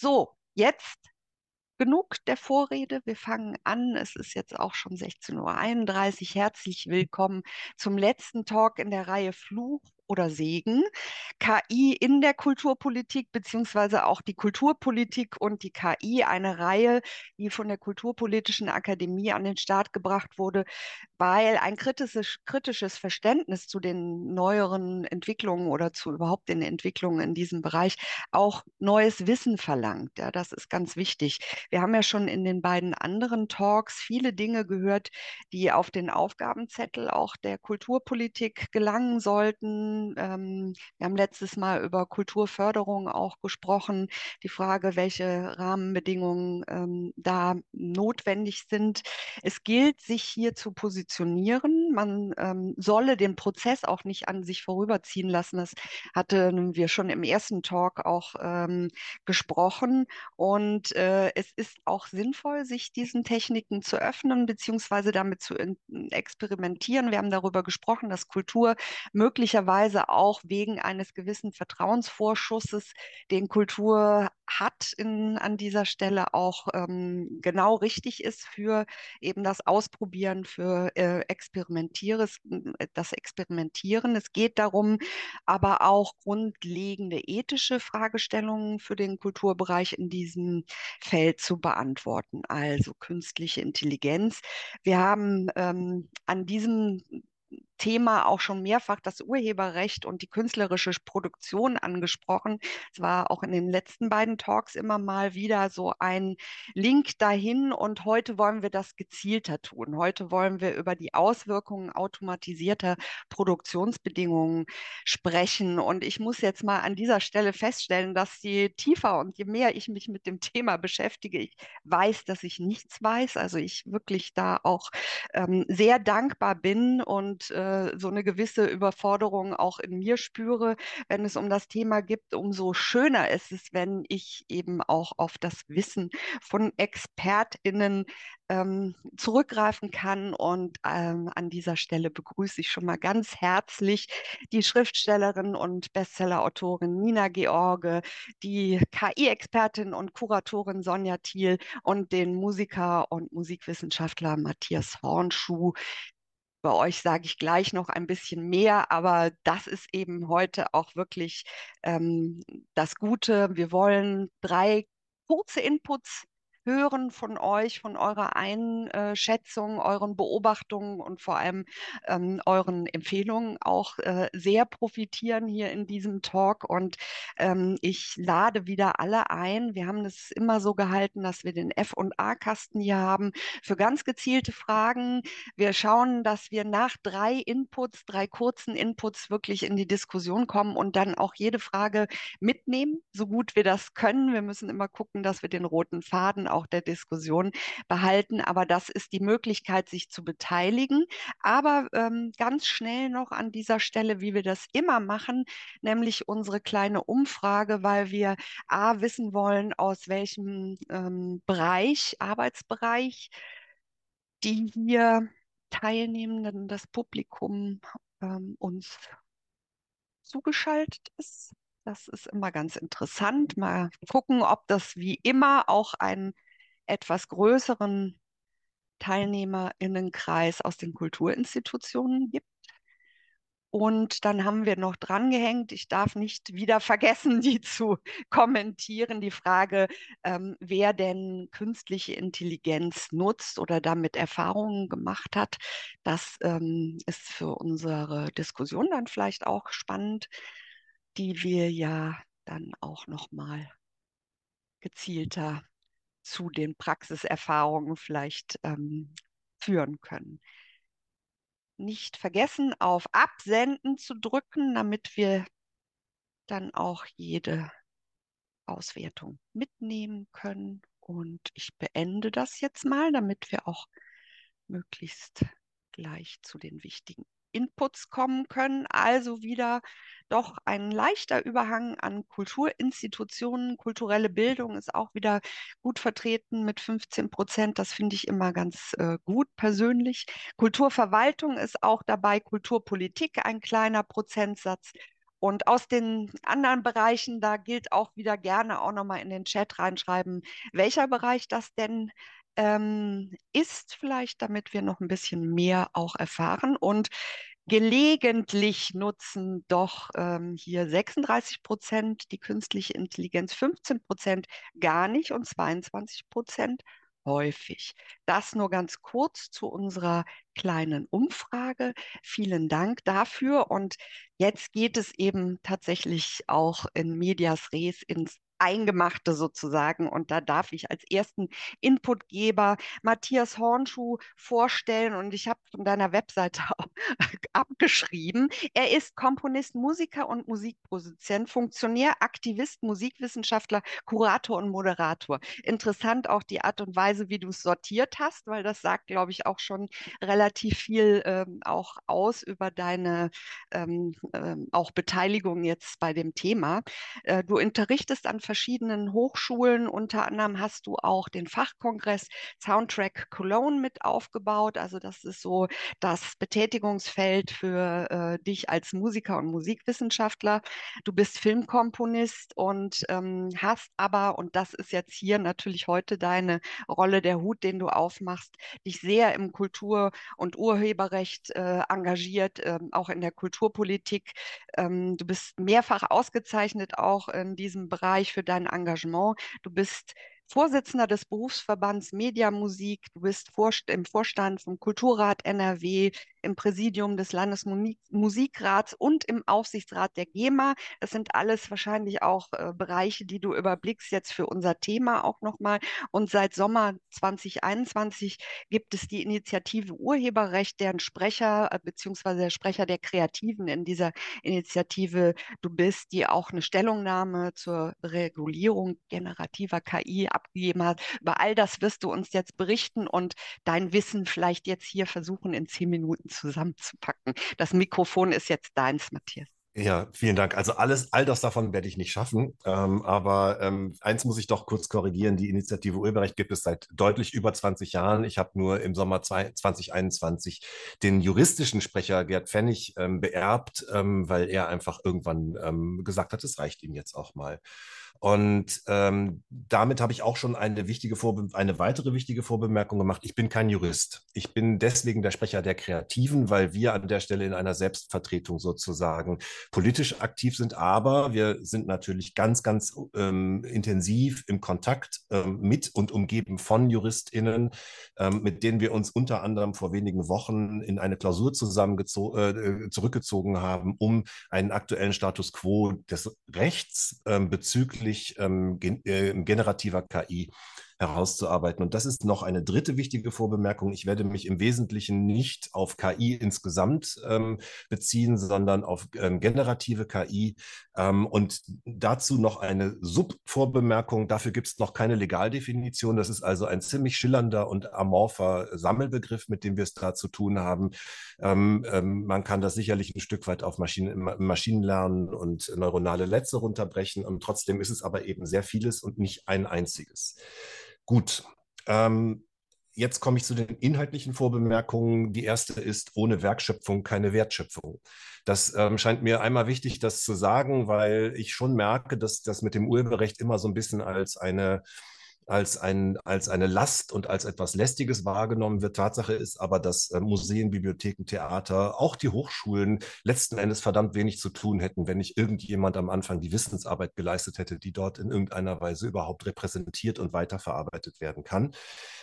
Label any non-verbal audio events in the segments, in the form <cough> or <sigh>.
So, jetzt genug der Vorrede. Wir fangen an. Es ist jetzt auch schon 16.31 Uhr. Herzlich willkommen zum letzten Talk in der Reihe Fluch oder Segen. KI in der Kulturpolitik, beziehungsweise auch die Kulturpolitik und die KI, eine Reihe, die von der Kulturpolitischen Akademie an den Start gebracht wurde, weil ein kritisches, kritisches Verständnis zu den neueren Entwicklungen oder zu überhaupt den Entwicklungen in diesem Bereich auch neues Wissen verlangt. Ja, das ist ganz wichtig. Wir haben ja schon in den beiden anderen Talks viele Dinge gehört, die auf den Aufgabenzettel auch der Kulturpolitik gelangen sollten ähm, wir haben letztes Mal über Kulturförderung auch gesprochen, die Frage, welche Rahmenbedingungen ähm, da notwendig sind. Es gilt, sich hier zu positionieren. Man ähm, solle den Prozess auch nicht an sich vorüberziehen lassen. Das hatten wir schon im ersten Talk auch ähm, gesprochen. Und äh, es ist auch sinnvoll, sich diesen Techniken zu öffnen, beziehungsweise damit zu experimentieren. Wir haben darüber gesprochen, dass Kultur möglicherweise auch wegen eines gewissen Vertrauensvorschusses, den Kultur hat in, an dieser Stelle auch ähm, genau richtig ist für eben das Ausprobieren, für äh, Experimentieres, das Experimentieren. Es geht darum, aber auch grundlegende ethische Fragestellungen für den Kulturbereich in diesem Feld zu beantworten. Also künstliche Intelligenz. Wir haben ähm, an diesem Thema auch schon mehrfach das Urheberrecht und die künstlerische Produktion angesprochen. Es war auch in den letzten beiden Talks immer mal wieder so ein Link dahin und heute wollen wir das gezielter tun. Heute wollen wir über die Auswirkungen automatisierter Produktionsbedingungen sprechen und ich muss jetzt mal an dieser Stelle feststellen, dass je tiefer und je mehr ich mich mit dem <laughs> Thema beschäftige, ich weiß, dass ich nichts weiß. Also ich wirklich da auch ähm, sehr dankbar bin und äh, äh, so eine gewisse Überforderung auch in mir spüre, wenn es um das Thema geht, umso schöner ist es, wenn ich eben auch auf das Wissen von ExpertInnen ähm, zurückgreifen kann. Und ähm, an dieser Stelle begrüße ich schon mal ganz herzlich die Schriftstellerin und Bestsellerautorin Nina George, die KI-Expertin und Kuratorin Sonja Thiel und den Musiker und Musikwissenschaftler Matthias Hornschuh, bei euch sage ich gleich noch ein bisschen mehr, aber das ist eben heute auch wirklich ähm, das Gute. Wir wollen drei kurze Inputs hören von euch, von eurer Einschätzung, euren Beobachtungen und vor allem ähm, euren Empfehlungen auch äh, sehr profitieren hier in diesem Talk. Und ähm, ich lade wieder alle ein. Wir haben es immer so gehalten, dass wir den F- und A-Kasten hier haben für ganz gezielte Fragen. Wir schauen, dass wir nach drei Inputs, drei kurzen Inputs wirklich in die Diskussion kommen und dann auch jede Frage mitnehmen, so gut wir das können. Wir müssen immer gucken, dass wir den roten Faden der Diskussion behalten. Aber das ist die Möglichkeit, sich zu beteiligen. Aber ähm, ganz schnell noch an dieser Stelle, wie wir das immer machen, nämlich unsere kleine Umfrage, weil wir A wissen wollen, aus welchem ähm, Bereich, Arbeitsbereich, die hier Teilnehmenden, das Publikum ähm, uns zugeschaltet ist. Das ist immer ganz interessant. Mal gucken, ob das wie immer auch ein etwas größeren Teilnehmerinnenkreis aus den Kulturinstitutionen gibt. Und dann haben wir noch drangehängt, ich darf nicht wieder vergessen, <laughs> die zu kommentieren, die Frage, ähm, wer denn künstliche Intelligenz nutzt oder damit Erfahrungen gemacht hat. Das ähm, ist für unsere Diskussion dann vielleicht auch spannend, die wir ja dann auch noch mal gezielter zu den Praxiserfahrungen vielleicht ähm, führen können. Nicht vergessen, auf Absenden zu drücken, damit wir dann auch jede Auswertung mitnehmen können. Und ich beende das jetzt mal, damit wir auch möglichst gleich zu den wichtigen Inputs kommen können. Also wieder doch ein leichter Überhang an Kulturinstitutionen. Kulturelle Bildung ist auch wieder gut vertreten mit 15 Prozent. Das finde ich immer ganz äh, gut persönlich. Kulturverwaltung ist auch dabei, Kulturpolitik ein kleiner Prozentsatz Und aus den anderen Bereichen, da gilt auch wieder gerne auch nochmal in den Chat reinschreiben, welcher Bereich das denn ähm, ist, vielleicht, damit wir noch ein bisschen mehr auch erfahren. Und gelegentlich nutzen doch ähm, hier 36 Prozent die künstliche Intelligenz, 15 Prozent gar nicht und 22 Prozent häufig. Das nur ganz kurz zu unserer kleinen Umfrage. Vielen Dank dafür. Und jetzt geht es eben tatsächlich auch in Medias Res ins Eingemachte sozusagen. Und da darf ich als ersten Inputgeber Matthias Hornschuh vorstellen. Und ich habe von deiner Webseite <laughs> abgeschrieben. Er ist Komponist, Musiker und Musikproduzent, Funktionär, Aktivist, Musikwissenschaftler, Kurator und Moderator. Interessant auch die Art und Weise, wie du es sortiert hast, weil das sagt, glaube ich, auch schon relativ viel ähm, auch aus über deine ähm, ähm, auch Beteiligung jetzt bei dem Thema. Äh, du unterrichtest an verschiedenen Hochschulen. Unter anderem hast du auch den Fachkongress Soundtrack Cologne mit aufgebaut. Also das ist so das Betätigungsfeld für äh, dich als Musiker und Musikwissenschaftler. Du bist Filmkomponist und ähm, hast aber, und das ist jetzt hier natürlich heute deine Rolle, der Hut, den du aufmachst, dich sehr im Kultur- und Urheberrecht äh, engagiert, äh, auch in der Kulturpolitik. Ähm, du bist mehrfach ausgezeichnet auch in diesem Bereich für dein Engagement. Du bist Vorsitzender des Berufsverbands Mediamusik, du bist im Vorstand vom Kulturrat NRW, im Präsidium des Landesmusikrats und im Aufsichtsrat der GEMA. Das sind alles wahrscheinlich auch äh, Bereiche, die du überblickst jetzt für unser Thema auch nochmal. Und seit Sommer 2021 gibt es die Initiative Urheberrecht, deren Sprecher äh, beziehungsweise der Sprecher der Kreativen in dieser Initiative du bist, die auch eine Stellungnahme zur Regulierung generativer KI abgegeben hat. Über all das wirst du uns jetzt berichten und dein Wissen vielleicht jetzt hier versuchen in zehn Minuten zusammenzupacken. Das Mikrofon ist jetzt deins, Matthias. Ja, vielen Dank. Also alles, all das davon werde ich nicht schaffen. Ähm, aber ähm, eins muss ich doch kurz korrigieren. Die Initiative Urheberrecht gibt es seit deutlich über 20 Jahren. Ich habe nur im Sommer 2021 den juristischen Sprecher Gerd Pfennig ähm, beerbt, ähm, weil er einfach irgendwann ähm, gesagt hat, es reicht ihm jetzt auch mal. Und ähm, damit habe ich auch schon eine wichtige Vorbe eine weitere wichtige Vorbemerkung gemacht. Ich bin kein Jurist. Ich bin deswegen der Sprecher der Kreativen, weil wir an der Stelle in einer Selbstvertretung sozusagen politisch aktiv sind. Aber wir sind natürlich ganz, ganz ähm, intensiv im Kontakt ähm, mit und umgeben von JuristInnen, ähm, mit denen wir uns unter anderem vor wenigen Wochen in eine Klausur äh, zurückgezogen haben, um einen aktuellen Status quo des Rechts ähm, bezüglich bezüglich ähm, gen äh, generativer KI herauszuarbeiten. Und das ist noch eine dritte wichtige Vorbemerkung. Ich werde mich im Wesentlichen nicht auf KI insgesamt ähm, beziehen, sondern auf ähm, generative KI. Ähm, und dazu noch eine Subvorbemerkung. Dafür gibt es noch keine Legaldefinition. Das ist also ein ziemlich schillernder und amorpher Sammelbegriff, mit dem wir es da zu tun haben. Ähm, ähm, man kann das sicherlich ein Stück weit auf Maschinen, Maschinenlernen und neuronale Netze runterbrechen. Und trotzdem ist es aber eben sehr vieles und nicht ein einziges. Gut. Ähm, jetzt komme ich zu den inhaltlichen Vorbemerkungen. Die erste ist, ohne Werkschöpfung keine Wertschöpfung. Das ähm, scheint mir einmal wichtig, das zu sagen, weil ich schon merke, dass das mit dem Urheberrecht immer so ein bisschen als eine als, ein, als eine Last und als etwas Lästiges wahrgenommen wird. Tatsache ist aber, dass äh, Museen, Bibliotheken, Theater, auch die Hochschulen letzten Endes verdammt wenig zu tun hätten, wenn nicht irgendjemand am Anfang die Wissensarbeit geleistet hätte, die dort in irgendeiner Weise überhaupt repräsentiert und weiterverarbeitet werden kann.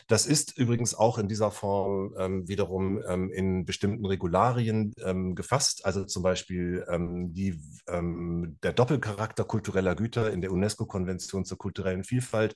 Das ist übrigens auch in dieser Form ähm, wiederum ähm, in bestimmten Regularien ähm, gefasst, also zum Beispiel ähm, die, ähm, der Doppelcharakter kultureller Güter in der UNESCO-Konvention zur kulturellen Vielfalt,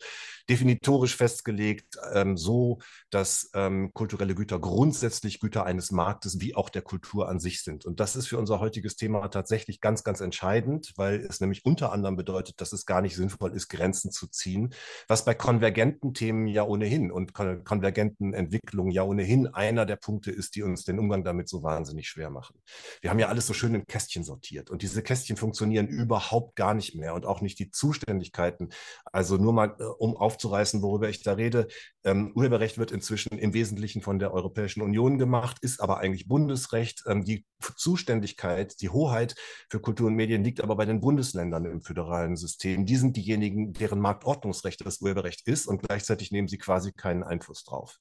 definitorisch festgelegt, ähm, so dass ähm, kulturelle Güter grundsätzlich Güter eines Marktes wie auch der Kultur an sich sind. Und das ist für unser heutiges Thema tatsächlich ganz, ganz entscheidend, weil es nämlich unter anderem bedeutet, dass es gar nicht sinnvoll ist, Grenzen zu ziehen, was bei konvergenten Themen ja ohnehin und kon konvergenten Entwicklungen ja ohnehin einer der Punkte ist, die uns den Umgang damit so wahnsinnig schwer machen. Wir haben ja alles so schön in Kästchen sortiert und diese Kästchen funktionieren überhaupt gar nicht mehr und auch nicht die Zuständigkeiten. Also nur mal, äh, um aufzurufen, zusammenzureißen, worüber ich da rede. Ähm, Urheberrecht wird inzwischen im Wesentlichen von der Europäischen Union gemacht, ist aber eigentlich Bundesrecht. Ähm, die Zuständigkeit, die Hoheit für Kultur und Medien liegt aber bei den Bundesländern im föderalen System. Die sind diejenigen, deren Marktordnungsrecht das Urheberrecht ist und gleichzeitig nehmen sie quasi keinen Einfluss drauf.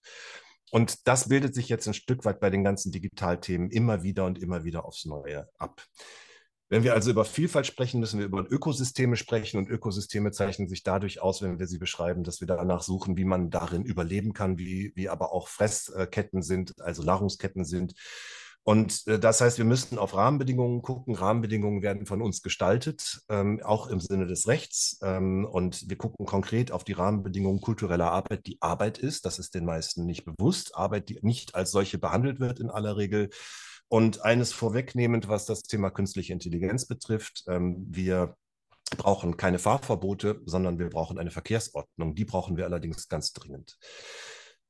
Und das bildet sich jetzt ein Stück weit bei den ganzen Digitalthemen immer wieder und immer wieder aufs Neue ab. Wenn wir also über Vielfalt sprechen, müssen wir über Ökosysteme sprechen und Ökosysteme zeichnen sich dadurch aus, wenn wir sie beschreiben, dass wir danach suchen, wie man darin überleben kann, wie, wie aber auch Fressketten sind, also Nahrungsketten sind. Und äh, das heißt, wir müssten auf Rahmenbedingungen gucken. Rahmenbedingungen werden von uns gestaltet, ähm, auch im Sinne des Rechts. Ähm, und wir gucken konkret auf die Rahmenbedingungen kultureller Arbeit, die Arbeit ist. Das ist den meisten nicht bewusst. Arbeit, die nicht als solche behandelt wird in aller Regel. Und eines vorwegnehmend, was das Thema künstliche Intelligenz betrifft, ähm, wir brauchen keine Fahrverbote, sondern wir brauchen eine Verkehrsordnung. Die brauchen wir allerdings ganz dringend.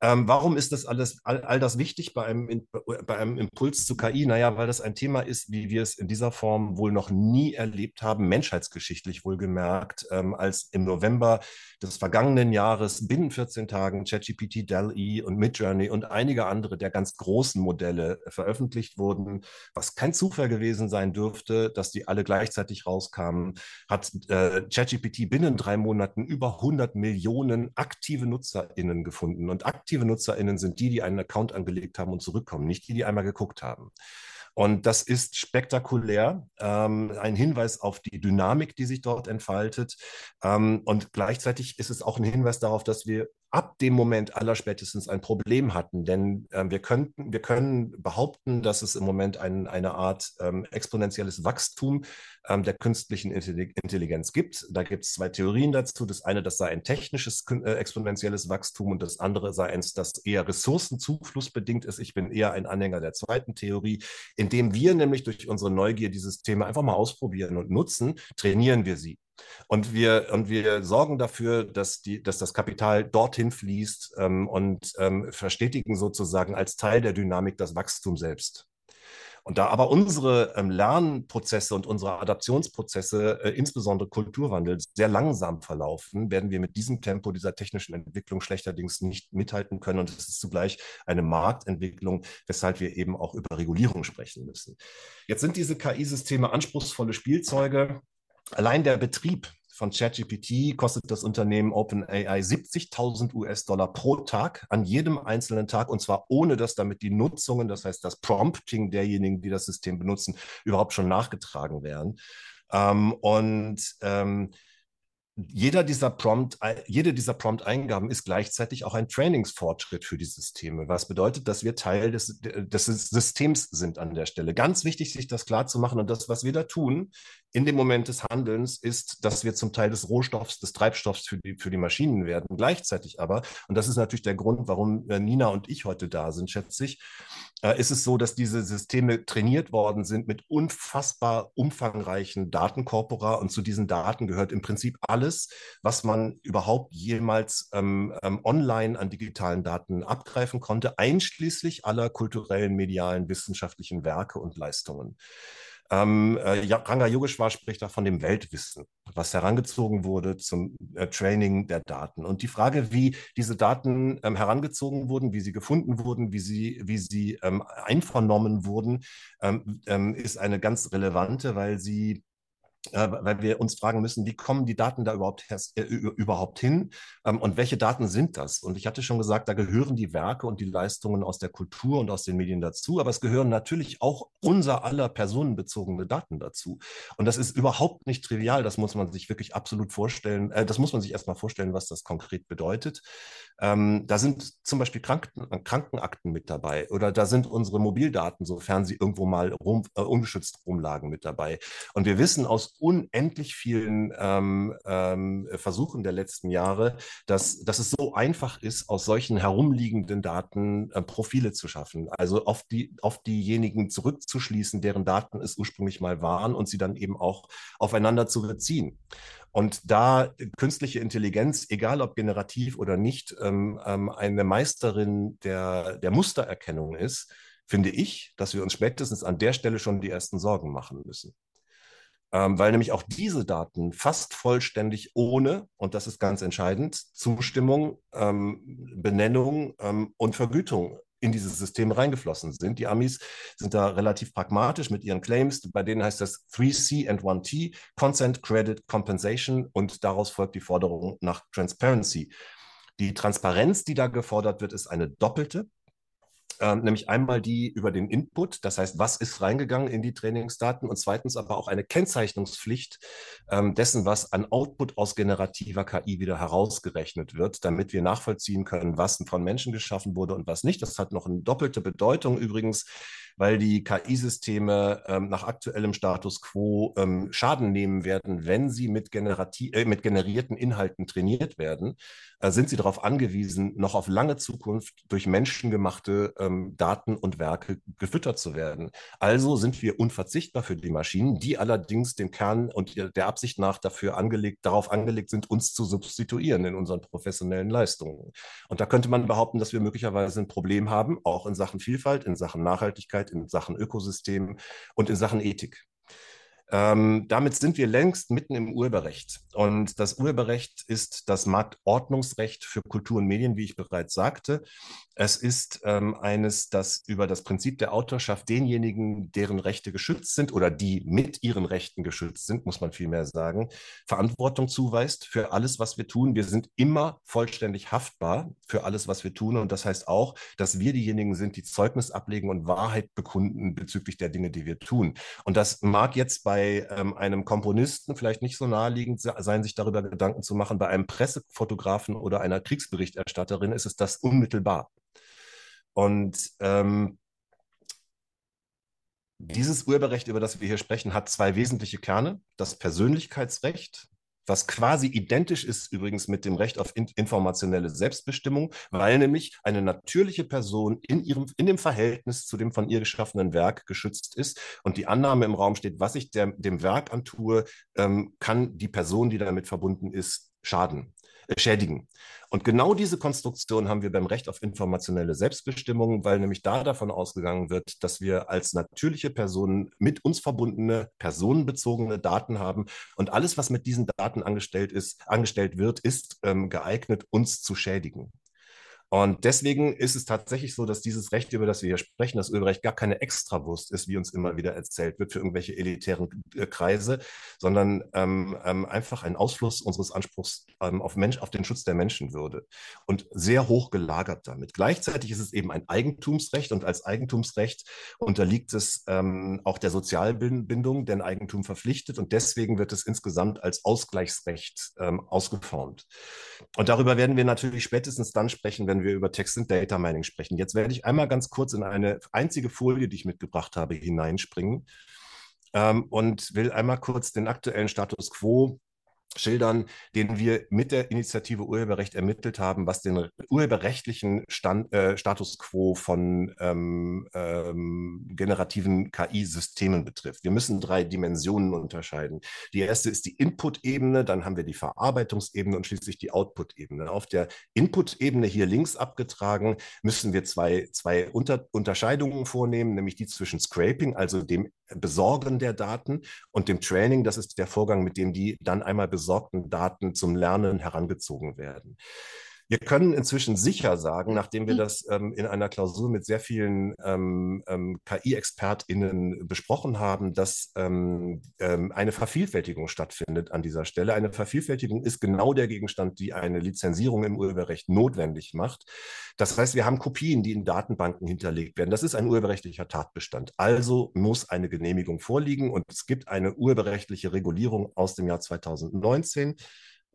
Ähm, warum ist das alles, all, all das wichtig bei einem, bei einem Impuls zu KI? Naja, weil das ein Thema ist, wie wir es in dieser Form wohl noch nie erlebt haben, menschheitsgeschichtlich wohlgemerkt, ähm, als im November des vergangenen Jahres binnen 14 Tagen ChatGPT, DALL-E und Midjourney und einige andere der ganz großen Modelle veröffentlicht wurden, was kein Zufall gewesen sein dürfte, dass die alle gleichzeitig rauskamen, hat äh, ChatGPT binnen drei Monaten über 100 Millionen aktive NutzerInnen gefunden und aktiv aktive NutzerInnen sind die, die einen Account angelegt haben und zurückkommen, nicht die, die einmal geguckt haben. Und das ist spektakulär, ähm, ein Hinweis auf die Dynamik, die sich dort entfaltet. Ähm, und gleichzeitig ist es auch ein Hinweis darauf, dass wir ab dem Moment allerspätestens ein Problem hatten. Denn äh, wir, könnten, wir können behaupten, dass es im Moment ein, eine Art ähm, exponentielles Wachstum ähm, der künstlichen Intelligenz gibt. Da gibt es zwei Theorien dazu. Das eine, das sei ein technisches äh, exponentielles Wachstum und das andere sei eins, das eher ressourcenzuflussbedingt ist. Ich bin eher ein Anhänger der zweiten Theorie. Indem wir nämlich durch unsere Neugier dieses Thema einfach mal ausprobieren und nutzen, trainieren wir sie. Und wir, und wir sorgen dafür, dass, die, dass das Kapital dorthin fließt ähm, und ähm, verstetigen sozusagen als Teil der Dynamik das Wachstum selbst. Und da aber unsere ähm, Lernprozesse und unsere Adaptionsprozesse, äh, insbesondere Kulturwandel, sehr langsam verlaufen, werden wir mit diesem Tempo dieser technischen Entwicklung schlechterdings nicht mithalten können. Und es ist zugleich eine Marktentwicklung, weshalb wir eben auch über Regulierung sprechen müssen. Jetzt sind diese KI-Systeme anspruchsvolle Spielzeuge. Allein der Betrieb von ChatGPT kostet das Unternehmen OpenAI 70.000 US-Dollar pro Tag an jedem einzelnen Tag und zwar ohne, dass damit die Nutzungen, das heißt das Prompting derjenigen, die das System benutzen, überhaupt schon nachgetragen werden. Ähm, und ähm, jeder dieser Prompt, jede dieser Prompt-Eingaben ist gleichzeitig auch ein Trainingsfortschritt für die Systeme, was bedeutet, dass wir Teil des, des Systems sind an der Stelle. Ganz wichtig, sich das klar zu machen. Und das, was wir da tun in dem Moment des Handelns, ist, dass wir zum Teil des Rohstoffs, des Treibstoffs für die, für die Maschinen werden. Gleichzeitig aber, und das ist natürlich der Grund, warum äh, Nina und ich heute da sind, schätze ich, äh, ist es so, dass diese Systeme trainiert worden sind mit unfassbar umfangreichen Datenkorpora und zu diesen Daten gehört im Prinzip alles, was man überhaupt jemals ähm, ähm, online an digitalen Daten abgreifen konnte, einschließlich aller kulturellen, medialen, wissenschaftlichen Werke und Leistungen. Ähm, äh, Ranga Yogeshwar spricht da von dem Weltwissen, was herangezogen wurde zum äh, Training der Daten. Und die Frage, wie diese Daten ähm, herangezogen wurden, wie sie gefunden wurden, wie sie, wie sie ähm, einvernommen wurden, ähm, ähm, ist eine ganz relevante, weil sie weil wir uns fragen müssen, wie kommen die Daten da überhaupt, äh, überhaupt hin ähm, und welche Daten sind das? Und ich hatte schon gesagt, da gehören die Werke und die Leistungen aus der Kultur und aus den Medien dazu, aber es gehören natürlich auch unser aller personenbezogene Daten dazu. Und das ist überhaupt nicht trivial, das muss man sich wirklich absolut vorstellen, äh, das muss man sich erstmal vorstellen, was das konkret bedeutet. Ähm, da sind zum Beispiel Kranken, Krankenakten mit dabei oder da sind unsere Mobildaten, sofern sie irgendwo mal rum, äh, ungeschützt rumlagen, mit dabei. Und wir wissen aus unendlich vielen ähm, ähm, Versuchen der letzten Jahre, dass, dass es so einfach ist, aus solchen herumliegenden Daten äh, Profile zu schaffen. Also auf, die, auf diejenigen zurückzuschließen, deren Daten es ursprünglich mal waren und sie dann eben auch aufeinander zu beziehen. Und da künstliche Intelligenz, egal ob generativ oder nicht, ähm, ähm, eine Meisterin der, der Mustererkennung ist, finde ich, dass wir uns spätestens an der Stelle schon die ersten Sorgen machen müssen. Ähm, weil nämlich auch diese Daten fast vollständig ohne, und das ist ganz entscheidend, Zustimmung, ähm, Benennung ähm, und Vergütung in dieses System reingeflossen sind. Die Amis sind da relativ pragmatisch mit ihren Claims. Bei denen heißt das 3C and 1T, Consent, Credit, Compensation und daraus folgt die Forderung nach Transparency. Die Transparenz, die da gefordert wird, ist eine doppelte. Ähm, nämlich einmal die über den Input, das heißt, was ist reingegangen in die Trainingsdaten und zweitens aber auch eine Kennzeichnungspflicht ähm, dessen, was an Output aus generativer KI wieder herausgerechnet wird, damit wir nachvollziehen können, was von Menschen geschaffen wurde und was nicht. Das hat noch eine doppelte Bedeutung übrigens weil die KI-Systeme ähm, nach aktuellem Status quo ähm, Schaden nehmen werden, wenn sie mit, äh, mit generierten Inhalten trainiert werden, äh, sind sie darauf angewiesen, noch auf lange Zukunft durch menschengemachte ähm, Daten und Werke gefüttert zu werden. Also sind wir unverzichtbar für die Maschinen, die allerdings dem Kern und der Absicht nach dafür angelegt, darauf angelegt sind, uns zu substituieren in unseren professionellen Leistungen. Und da könnte man behaupten, dass wir möglicherweise ein Problem haben, auch in Sachen Vielfalt, in Sachen Nachhaltigkeit, Nachhaltigkeit, in Sachen Ökosystem und in Sachen Ethik. Ähm, damit sind wir längst mitten im Urheberrecht. Und das Urheberrecht ist das Marktordnungsrecht für Kultur und Medien, wie ich bereits sagte. Es ist ähm, eines, das über das Prinzip der Autorschaft denjenigen, deren Rechte geschützt sind oder die mit ihren Rechten geschützt sind, muss man vielmehr sagen, Verantwortung zuweist für alles, was wir tun. Wir sind immer vollständig haftbar für alles, was wir tun. Und das heißt auch, dass wir diejenigen sind, die Zeugnis ablegen und Wahrheit bekunden bezüglich der Dinge, die wir tun. Und das mag jetzt bei ähm, einem Komponisten vielleicht nicht so naheliegend sein, sich darüber Gedanken zu machen. Bei einem Pressefotografen oder einer Kriegsberichterstatterin ist es das unmittelbar. Und ähm, dieses Urheberrecht, über das wir hier sprechen, hat zwei wesentliche Kerne. Das Persönlichkeitsrecht, was quasi identisch ist übrigens mit dem Recht auf informationelle Selbstbestimmung, weil nämlich eine natürliche Person in, ihrem, in dem Verhältnis zu dem von ihr geschaffenen Werk geschützt ist und die Annahme im Raum steht, was ich der, dem Werk antue, ähm, kann die Person, die damit verbunden ist, schaden, schädigen. Und genau diese Konstruktion haben wir beim Recht auf informationelle Selbstbestimmung, weil nämlich da davon ausgegangen wird, dass wir als natürliche Personen mit uns verbundene, personenbezogene Daten haben. Und alles, was mit diesen Daten angestellt ist, angestellt wird, ist ähm, geeignet, uns zu schädigen. Und deswegen ist es tatsächlich so, dass dieses Recht, über das wir hier sprechen, das Urheberrecht, gar keine Extrawurst ist, wie uns immer wieder erzählt wird für irgendwelche elitären äh, Kreise, sondern ähm, ähm, einfach ein Ausfluss unseres Anspruchs ähm, auf, Mensch, auf den Schutz der Menschenwürde und sehr hoch gelagert damit. Gleichzeitig ist es eben ein Eigentumsrecht und als Eigentumsrecht unterliegt es ähm, auch der Sozialbindung, denn Eigentum verpflichtet und deswegen wird es insgesamt als Ausgleichsrecht ähm, ausgeformt. Und darüber werden wir natürlich spätestens dann sprechen, wenn wenn wir über Text und Data Mining sprechen. Jetzt werde ich einmal ganz kurz in eine einzige Folie, die ich mitgebracht habe, hineinspringen ähm, und will einmal kurz den aktuellen Status quo schildern, den wir mit der Initiative Urheberrecht ermittelt haben, was den urheberrechtlichen Stand, äh, Status quo von ähm, ähm, generativen KI-Systemen betrifft. Wir müssen drei Dimensionen unterscheiden. Die erste ist die Input-Ebene, dann haben wir die Verarbeitungsebene und schließlich die Output-Ebene. Auf der Input-Ebene hier links abgetragen müssen wir zwei, zwei Unter Unterscheidungen vornehmen, nämlich die zwischen Scraping, also dem Besorgen der Daten und dem Training, das ist der Vorgang, mit dem die dann einmal besorgten Daten zum Lernen herangezogen werden. Wir können inzwischen sicher sagen, nachdem wir mhm. das ähm, in einer Klausur mit sehr vielen ähm, ähm, KI-ExpertInnen besprochen haben, dass ähm, ähm, eine Vervielfältigung stattfindet an dieser Stelle. Eine Vervielfältigung ist genau der Gegenstand, die eine Lizenzierung im Urheberrecht notwendig macht. Das heißt, wir haben Kopien, die in Datenbanken hinterlegt werden. Das ist ein urheberrechtlicher Tatbestand. Also muss eine Genehmigung vorliegen und es gibt eine urheberrechtliche Regulierung aus dem Jahr 2019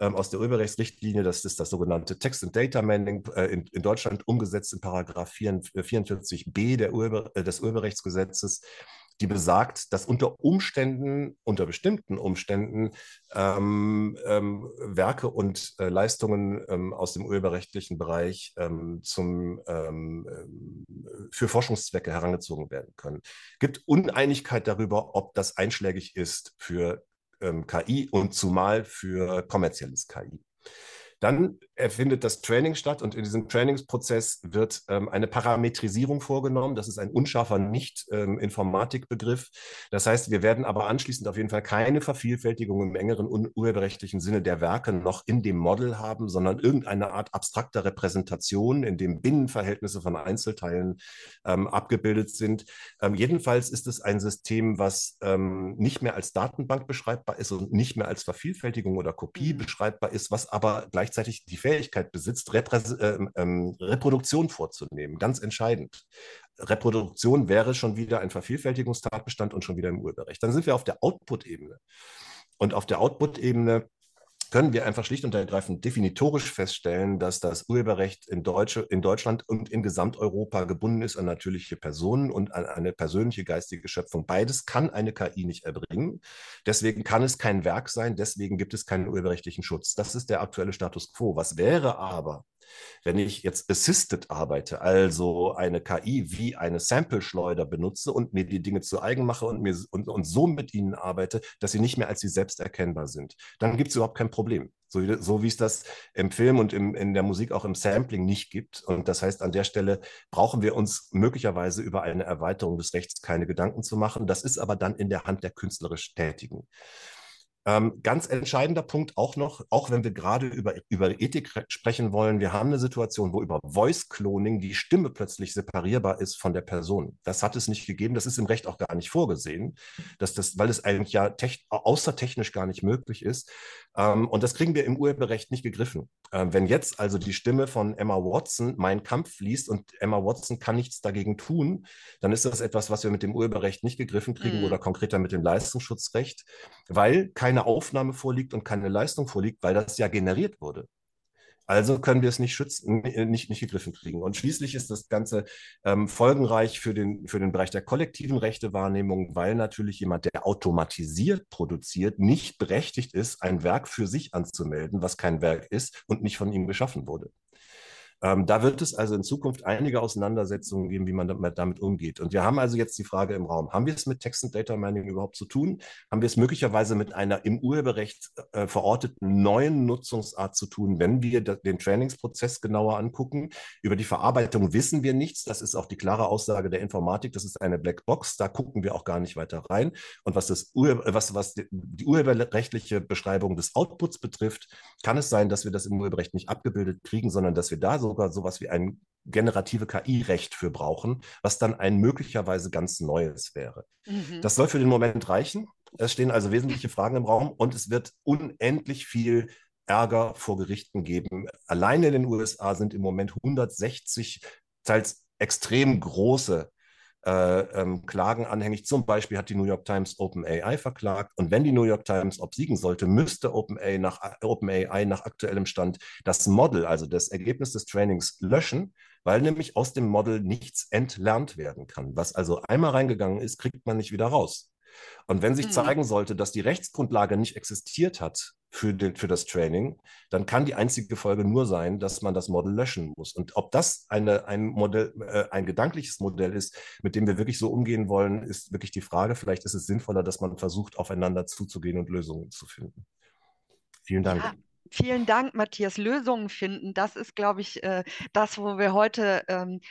ähm, aus der Urheberrechtsrichtlinie, das ist das sogenannte Text and Data Manning äh, in, in, Deutschland umgesetzt in Paragraph 44b der Urheber, äh, des Urheberrechtsgesetzes, die besagt, dass unter Umständen, unter bestimmten Umständen ähm, ähm, Werke und äh, Leistungen ähm, aus dem urheberrechtlichen Bereich ähm, zum, ähm, äh, für Forschungszwecke herangezogen werden können. Es gibt Uneinigkeit darüber, ob das einschlägig ist für ähm, KI und zumal für kommerzielles KI. Dann er findet das Training statt und in diesem Trainingsprozess wird ähm, eine Parametrisierung vorgenommen. Das ist ein unscharfer Nicht-Informatikbegriff. Ähm, das heißt, wir werden aber anschließend auf jeden Fall keine Vervielfältigung im engeren urheberrechtlichen Sinne der Werke noch in dem Model haben, sondern irgendeine Art abstrakter Repräsentation, in dem Binnenverhältnisse von Einzelteilen ähm, abgebildet sind. Ähm, jedenfalls ist es ein System, was ähm, nicht mehr als Datenbank beschreibbar ist und nicht mehr als Vervielfältigung oder Kopie mhm. beschreibbar ist, was aber gleichzeitig die Fähigkeit besitzt, Reprä äh, ähm, Reproduktion vorzunehmen. Ganz entscheidend. Reproduktion wäre schon wieder ein Vervielfältigungstatbestand und schon wieder im Urheberrecht. Dann sind wir auf der Output-Ebene. Und auf der Output-Ebene können wir einfach schlicht und ergreifend definitorisch feststellen, dass das Urheberrecht in, Deutsche, in Deutschland und in Gesamteuropa gebunden ist an natürliche Personen und an eine persönliche geistige Schöpfung. Beides kann eine KI nicht erbringen. Deswegen kann es kein Werk sein, deswegen gibt es keinen urheberrechtlichen Schutz. Das ist der aktuelle Status quo. Was wäre aber, wenn ich jetzt assisted arbeite, also eine KI wie eine Sample-Schleuder benutze und mir die Dinge zu eigen mache und, mir, und, und so mit ihnen arbeite, dass sie nicht mehr als sie selbst erkennbar sind, dann gibt es überhaupt kein Problem. So, so, wie es das im Film und im, in der Musik auch im Sampling nicht gibt. Und das heißt, an der Stelle brauchen wir uns möglicherweise über eine Erweiterung des Rechts keine Gedanken zu machen. Das ist aber dann in der Hand der künstlerisch Tätigen. Ähm, ganz entscheidender Punkt auch noch, auch wenn wir gerade über, über Ethik sprechen wollen, wir haben eine Situation, wo über Voice Cloning die Stimme plötzlich separierbar ist von der Person. Das hat es nicht gegeben, das ist im Recht auch gar nicht vorgesehen, dass das, weil es eigentlich ja tech, außertechnisch gar nicht möglich ist. Ähm, und das kriegen wir im Urheberrecht nicht gegriffen. Ähm, wenn jetzt also die Stimme von Emma Watson Mein Kampf liest und Emma Watson kann nichts dagegen tun, dann ist das etwas, was wir mit dem Urheberrecht nicht gegriffen kriegen mm. oder konkreter mit dem Leistungsschutzrecht, weil kein keine Aufnahme vorliegt und keine Leistung vorliegt, weil das ja generiert wurde. Also können wir es nicht schützen, nicht, nicht gegriffen kriegen. Und schließlich ist das Ganze ähm, folgenreich für den, für den Bereich der kollektiven Rechtewahrnehmung, weil natürlich jemand, der automatisiert produziert, nicht berechtigt ist, ein Werk für sich anzumelden, was kein Werk ist und nicht von ihm geschaffen wurde. Ähm, da wird es also in Zukunft einige Auseinandersetzungen geben, wie man damit, umgeht. Und wir haben also jetzt die Frage im Raum, haben wir es mit Text und Data Mining überhaupt zu tun? Haben wir es möglicherweise mit einer im Urheberrecht äh, verorteten neuen Nutzungsart zu tun, wenn wir den Trainingsprozess genauer angucken? Über die Verarbeitung wissen wir nichts. Das ist auch die klare Aussage der Informatik. Das ist eine Blackbox. Da gucken wir auch gar nicht weiter rein. Und was, das Ur was, was die urheberrechtliche Beschreibung des Outputs betrifft, kann es sein, dass wir das im Urheberrecht nicht abgebildet kriegen, sondern dass wir da so sogar sowas wie ein generative KI-Recht für brauchen, was dann ein möglicherweise ganz neues wäre. Mhm. Das soll für den Moment reichen. Es stehen also wesentliche Fragen im Raum und es wird unendlich viel Ärger vor Gerichten geben. Alleine in den USA sind im Moment 160 teils extrem große äh, ähm, Klagen anhängig. Zum Beispiel hat die New York Times OpenAI verklagt. Und wenn die New York Times obsiegen sollte, müsste OpenAI nach, OpenAI nach aktuellem Stand das Model, also das Ergebnis des Trainings, löschen, weil nämlich aus dem Model nichts entlernt werden kann. Was also einmal reingegangen ist, kriegt man nicht wieder raus. Und wenn sich mhm. zeigen sollte, dass die Rechtsgrundlage nicht existiert hat für, den, für das Training, dann kann die einzige Folge nur sein, dass man das Modell löschen muss. Und ob das eine, ein, Modell, äh, ein gedankliches Modell ist, mit dem wir wirklich so umgehen wollen, ist wirklich die Frage. Vielleicht ist es sinnvoller, dass man versucht, aufeinander zuzugehen und Lösungen zu finden. Vielen Dank. Ja. Vielen Dank, Matthias. Lösungen finden, das ist, glaube ich, äh, das, wo wir heute ähm,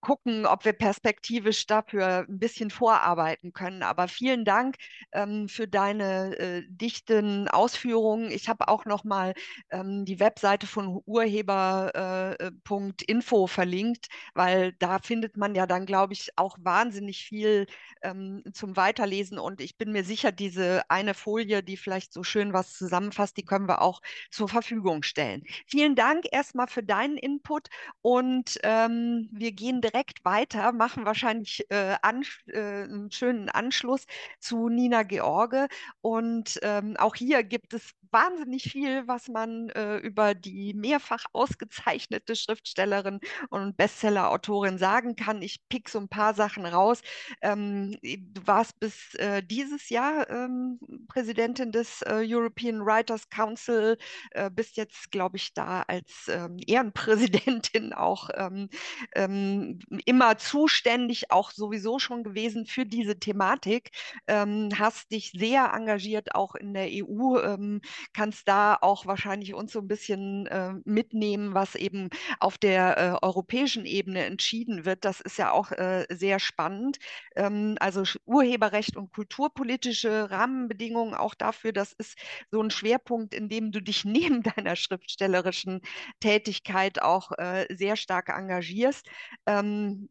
gucken, ob wir perspektivisch dafür ein bisschen vorarbeiten können. Aber vielen Dank ähm, für deine äh, dichten Ausführungen. Ich habe auch noch mal ähm, die Webseite von urheber.info äh, verlinkt, weil da findet man ja dann, glaube ich, auch wahnsinnig viel ähm, zum Weiterlesen. Und ich bin mir sicher, diese eine Folie, die vielleicht so schön was zusammenfasst, die können wir auch zur Verfügung stellen. Vielen Dank erstmal für deinen Input und ähm, wir gehen direkt weiter, machen wahrscheinlich äh, an, äh, einen schönen Anschluss zu Nina George. Und ähm, auch hier gibt es wahnsinnig viel, was man äh, über die mehrfach ausgezeichnete Schriftstellerin und Bestseller-Autorin sagen kann. Ich pick so ein paar Sachen raus. Ähm, du warst bis äh, dieses Jahr ähm, Präsidentin des äh, European Writers Council, äh, bist jetzt, glaube ich, da als ähm, Ehrenpräsidentin auch ähm, ähm, immer zuständig, auch sowieso schon gewesen für diese Thematik, ähm, hast dich sehr engagiert, auch in der EU kannst da auch wahrscheinlich uns so ein bisschen äh, mitnehmen, was eben auf der äh, europäischen Ebene entschieden wird. Das ist ja auch äh, sehr spannend. Ähm, also Urheberrecht und kulturpolitische Rahmenbedingungen auch dafür, das ist so ein Schwerpunkt, in dem du dich <laughs> neben deiner schriftstellerischen Tätigkeit auch äh, sehr stark engagierst. Ähm,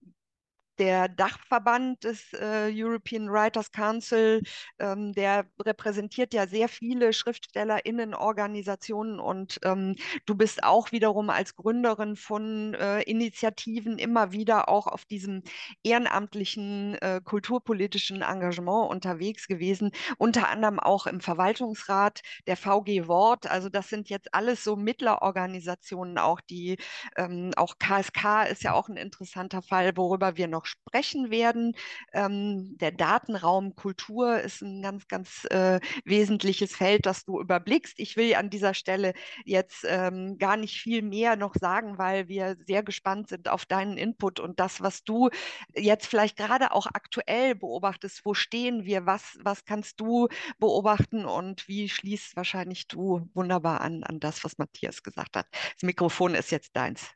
der Dachverband des äh, European Writers Council, ähm, der repräsentiert ja sehr viele Schriftstellerinnenorganisationen und ähm, du bist auch wiederum als Gründerin von äh, Initiativen immer wieder auch auf diesem ehrenamtlichen äh, kulturpolitischen Engagement unterwegs gewesen, unter anderem auch im Verwaltungsrat der VG Wort. Also das sind jetzt alles so Mittlerorganisationen auch, die ähm, auch KSK ist ja auch ein interessanter Fall, worüber wir noch sprechen werden. Ähm, der Datenraum Kultur ist ein ganz, ganz äh, wesentliches Feld, das du überblickst. Ich will an dieser Stelle jetzt ähm, gar nicht viel mehr noch sagen, weil wir sehr gespannt sind auf deinen Input und das, was du jetzt vielleicht gerade auch aktuell beobachtest. Wo stehen wir? Was, was kannst du beobachten und wie schließt wahrscheinlich du wunderbar an, an das, was Matthias gesagt hat? Das Mikrofon ist jetzt deins.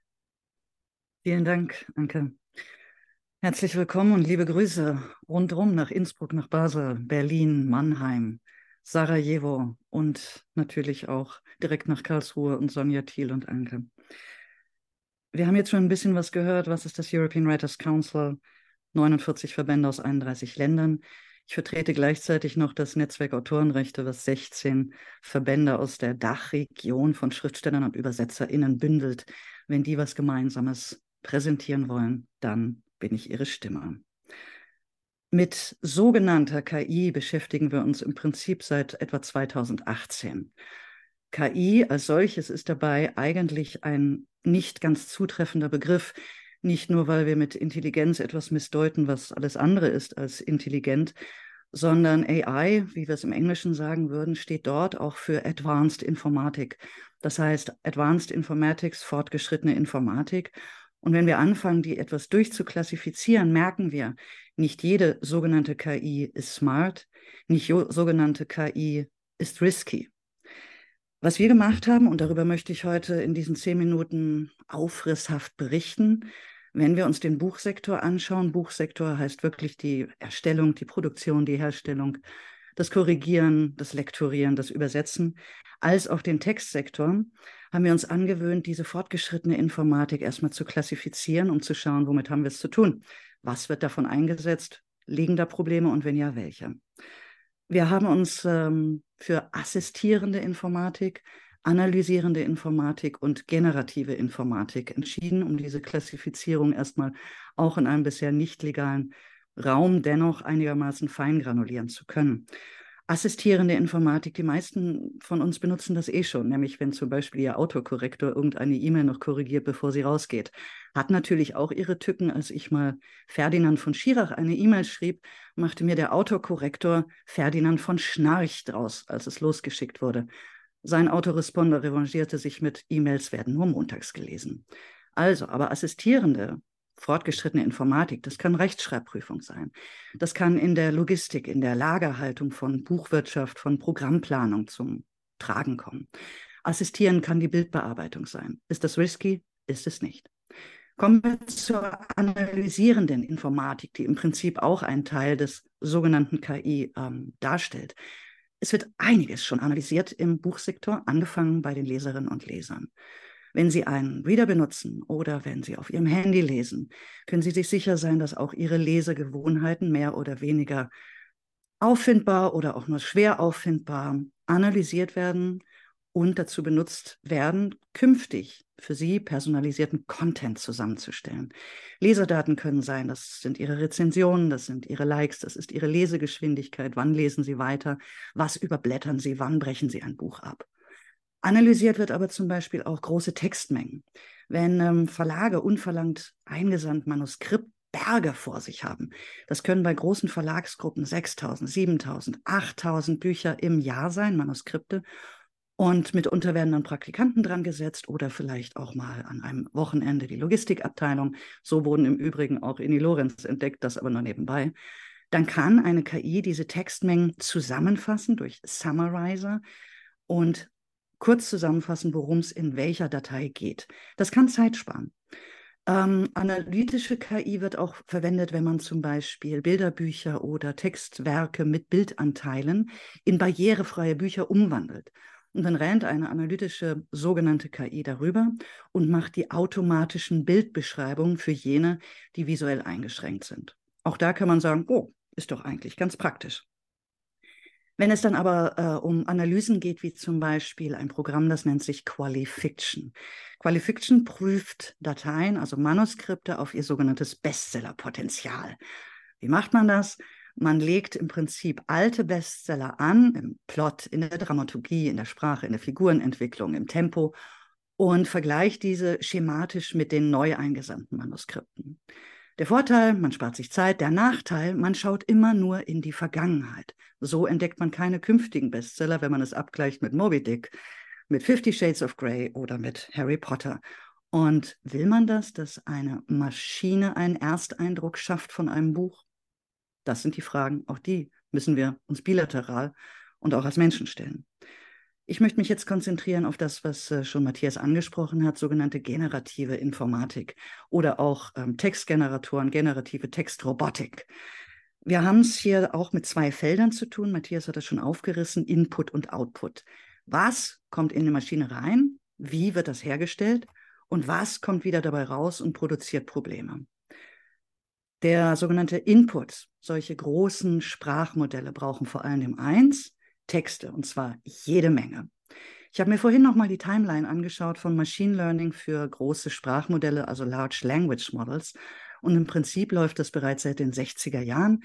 Vielen Dank, Anke. Herzlich willkommen und liebe Grüße rundherum nach Innsbruck, nach Basel, Berlin, Mannheim, Sarajevo und natürlich auch direkt nach Karlsruhe und Sonja Thiel und Anke. Wir haben jetzt schon ein bisschen was gehört. Was ist das European Writers Council? 49 Verbände aus 31 Ländern. Ich vertrete gleichzeitig noch das Netzwerk Autorenrechte, was 16 Verbände aus der Dachregion von Schriftstellern und ÜbersetzerInnen bündelt. Wenn die was Gemeinsames präsentieren wollen, dann bin ich ihre Stimme. Mit sogenannter KI beschäftigen wir uns im Prinzip seit etwa 2018. KI als solches ist dabei eigentlich ein nicht ganz zutreffender Begriff, nicht nur weil wir mit Intelligenz etwas missdeuten, was alles andere ist als intelligent, sondern AI, wie wir es im Englischen sagen würden, steht dort auch für Advanced Informatik. Das heißt Advanced Informatics, fortgeschrittene Informatik. Und wenn wir anfangen, die etwas durchzuklassifizieren, merken wir, nicht jede sogenannte KI ist smart, nicht sogenannte KI ist risky. Was wir gemacht haben, und darüber möchte ich heute in diesen zehn Minuten aufrisshaft berichten, wenn wir uns den Buchsektor anschauen, Buchsektor heißt wirklich die Erstellung, die Produktion, die Herstellung, das Korrigieren, das Lektorieren, das Übersetzen, als auch den Textsektor, haben wir uns angewöhnt, diese fortgeschrittene Informatik erstmal zu klassifizieren, um zu schauen, womit haben wir es zu tun. Was wird davon eingesetzt? Liegen da Probleme und wenn ja, welche? Wir haben uns ähm, für assistierende Informatik, analysierende Informatik und generative Informatik entschieden, um diese Klassifizierung erstmal auch in einem bisher nicht legalen Raum dennoch einigermaßen fein granulieren zu können assistierende Informatik, die meisten von uns benutzen das eh schon, nämlich wenn zum Beispiel Ihr Autokorrektor irgendeine E-Mail noch korrigiert, bevor sie rausgeht. Hat natürlich auch ihre Tücken. Als ich mal Ferdinand von Schirach eine E-Mail schrieb, machte mir der Autokorrektor Ferdinand von Schnarch draus, als es losgeschickt wurde. Sein Autoresponder revanchierte sich mit E-Mails werden nur montags gelesen. Also, aber assistierende fortgeschrittene Informatik, das kann Rechtschreibprüfung sein. Das kann in der Logistik, in der Lagerhaltung von Buchwirtschaft, von Programmplanung zum Tragen kommen. Assistieren kann die Bildbearbeitung sein. Ist das risky? Ist es nicht. Kommen wir zur analysierenden Informatik, die im Prinzip auch einen Teil des sogenannten KI ähm, darstellt. Es wird einiges schon analysiert im Buchsektor, angefangen bei den Leserinnen und Lesern. Wenn Sie einen Reader benutzen oder wenn Sie auf Ihrem Handy lesen, können Sie sich sicher sein, dass auch Ihre Lesegewohnheiten mehr oder weniger auffindbar oder auch nur schwer auffindbar analysiert werden und dazu benutzt werden, künftig für Sie personalisierten Content zusammenzustellen. Leserdaten können sein, das sind Ihre Rezensionen, das sind Ihre Likes, das ist Ihre Lesegeschwindigkeit, wann lesen Sie weiter, was überblättern Sie, wann brechen Sie ein Buch ab. Analysiert wird aber zum Beispiel auch große Textmengen. Wenn ähm, Verlage unverlangt eingesandt Manuskriptberge vor sich haben, das können bei großen Verlagsgruppen 6000, 7000, 8000 Bücher im Jahr sein, Manuskripte. Und mitunter werden dann Praktikanten dran gesetzt oder vielleicht auch mal an einem Wochenende die Logistikabteilung. So wurden im Übrigen auch Inni Lorenz entdeckt, das aber nur nebenbei. Dann kann eine KI diese Textmengen zusammenfassen durch Summarizer und kurz zusammenfassen, worum es in welcher Datei geht. Das kann Zeit sparen. Ähm, analytische KI wird auch verwendet, wenn man zum Beispiel Bilderbücher oder Textwerke mit Bildanteilen in barrierefreie Bücher umwandelt. Und dann rennt eine analytische sogenannte KI darüber und macht die automatischen Bildbeschreibungen für jene, die visuell eingeschränkt sind. Auch da kann man sagen, oh, ist doch eigentlich ganz praktisch. Wenn es dann aber äh, um Analysen geht, wie zum Beispiel ein Programm, das nennt sich Qualifiction. Qualifiction prüft Dateien, also Manuskripte, auf ihr sogenanntes Bestsellerpotenzial. Wie macht man das? Man legt im Prinzip alte Bestseller an, im Plot, in der Dramaturgie, in der Sprache, in der Figurenentwicklung, im Tempo und vergleicht diese schematisch mit den neu eingesandten Manuskripten. Der Vorteil, man spart sich Zeit. Der Nachteil, man schaut immer nur in die Vergangenheit. So entdeckt man keine künftigen Bestseller, wenn man es abgleicht mit Moby Dick, mit Fifty Shades of Grey oder mit Harry Potter. Und will man das, dass eine Maschine einen Ersteindruck schafft von einem Buch? Das sind die Fragen, auch die müssen wir uns bilateral und auch als Menschen stellen. Ich möchte mich jetzt konzentrieren auf das, was äh, schon Matthias angesprochen hat, sogenannte generative Informatik oder auch ähm, Textgeneratoren, generative Textrobotik. Wir haben es hier auch mit zwei Feldern zu tun. Matthias hat das schon aufgerissen, Input und Output. Was kommt in die Maschine rein? Wie wird das hergestellt? Und was kommt wieder dabei raus und produziert Probleme? Der sogenannte Input, solche großen Sprachmodelle brauchen vor allem eins, Texte, und zwar jede Menge. Ich habe mir vorhin noch mal die Timeline angeschaut von Machine Learning für große Sprachmodelle, also Large Language Models. Und im Prinzip läuft das bereits seit den 60er Jahren.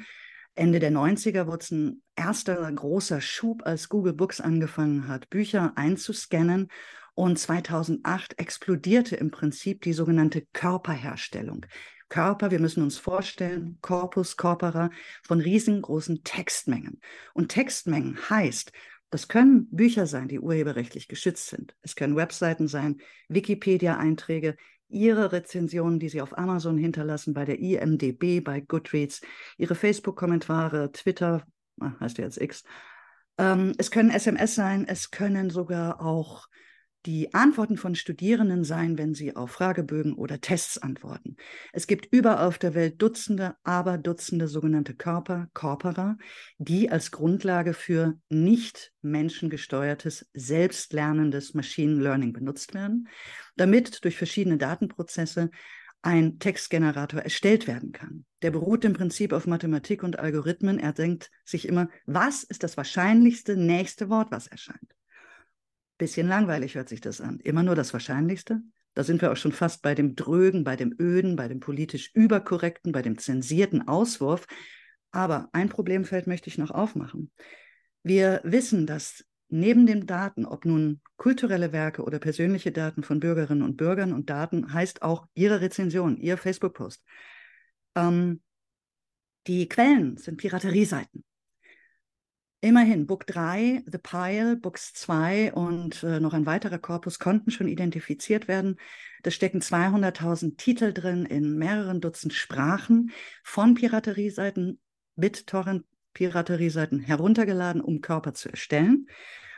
Ende der 90er wurde es ein erster großer Schub, als Google Books angefangen hat, Bücher einzuscannen. Und 2008 explodierte im Prinzip die sogenannte Körperherstellung. Körper, wir müssen uns vorstellen, Corpus corpora von riesengroßen Textmengen. Und Textmengen heißt, das können Bücher sein, die urheberrechtlich geschützt sind. Es können Webseiten sein, Wikipedia-Einträge, Ihre Rezensionen, die Sie auf Amazon hinterlassen, bei der IMDB, bei Goodreads, Ihre Facebook-Kommentare, Twitter, heißt ja jetzt X. Ähm, es können SMS sein, es können sogar auch die Antworten von Studierenden sein, wenn sie auf Fragebögen oder Tests antworten. Es gibt überall auf der Welt Dutzende, aber Dutzende sogenannte Körper, Corpora, die als Grundlage für nicht menschengesteuertes, selbstlernendes Machine Learning benutzt werden, damit durch verschiedene Datenprozesse ein Textgenerator erstellt werden kann. Der beruht im Prinzip auf Mathematik und Algorithmen. Er denkt sich immer, was ist das wahrscheinlichste nächste Wort, was erscheint? Bisschen langweilig hört sich das an. Immer nur das Wahrscheinlichste. Da sind wir auch schon fast bei dem Drögen, bei dem Öden, bei dem politisch Überkorrekten, bei dem zensierten Auswurf. Aber ein Problemfeld möchte ich noch aufmachen. Wir wissen, dass neben den Daten, ob nun kulturelle Werke oder persönliche Daten von Bürgerinnen und Bürgern und Daten, heißt auch Ihre Rezension, Ihr Facebook-Post. Ähm, die Quellen sind Piraterieseiten. Immerhin, Book 3, The Pile, Books 2 und äh, noch ein weiterer Korpus konnten schon identifiziert werden. Da stecken 200.000 Titel drin in mehreren Dutzend Sprachen von Piraterieseiten, BitTorrent-Piraterieseiten heruntergeladen, um Körper zu erstellen.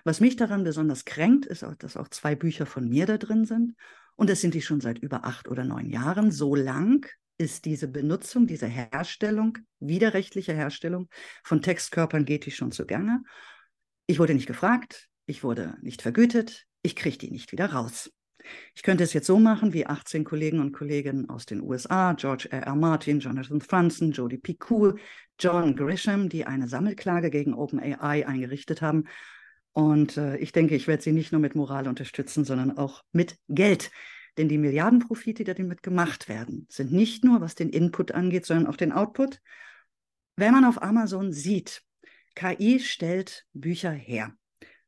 Was mich daran besonders kränkt, ist auch, dass auch zwei Bücher von mir da drin sind. Und das sind die schon seit über acht oder neun Jahren. So lang ist diese Benutzung, diese Herstellung, widerrechtliche Herstellung von Textkörpern geht die schon zugange. Ich wurde nicht gefragt, ich wurde nicht vergütet, ich kriege die nicht wieder raus. Ich könnte es jetzt so machen wie 18 Kollegen und Kolleginnen aus den USA, George R. R. Martin, Jonathan Franzen, Jody Picoult, John Grisham, die eine Sammelklage gegen OpenAI eingerichtet haben. Und äh, ich denke, ich werde sie nicht nur mit Moral unterstützen, sondern auch mit Geld. Denn die Milliardenprofite, die damit gemacht werden, sind nicht nur, was den Input angeht, sondern auch den Output. Wenn man auf Amazon sieht, KI stellt Bücher her,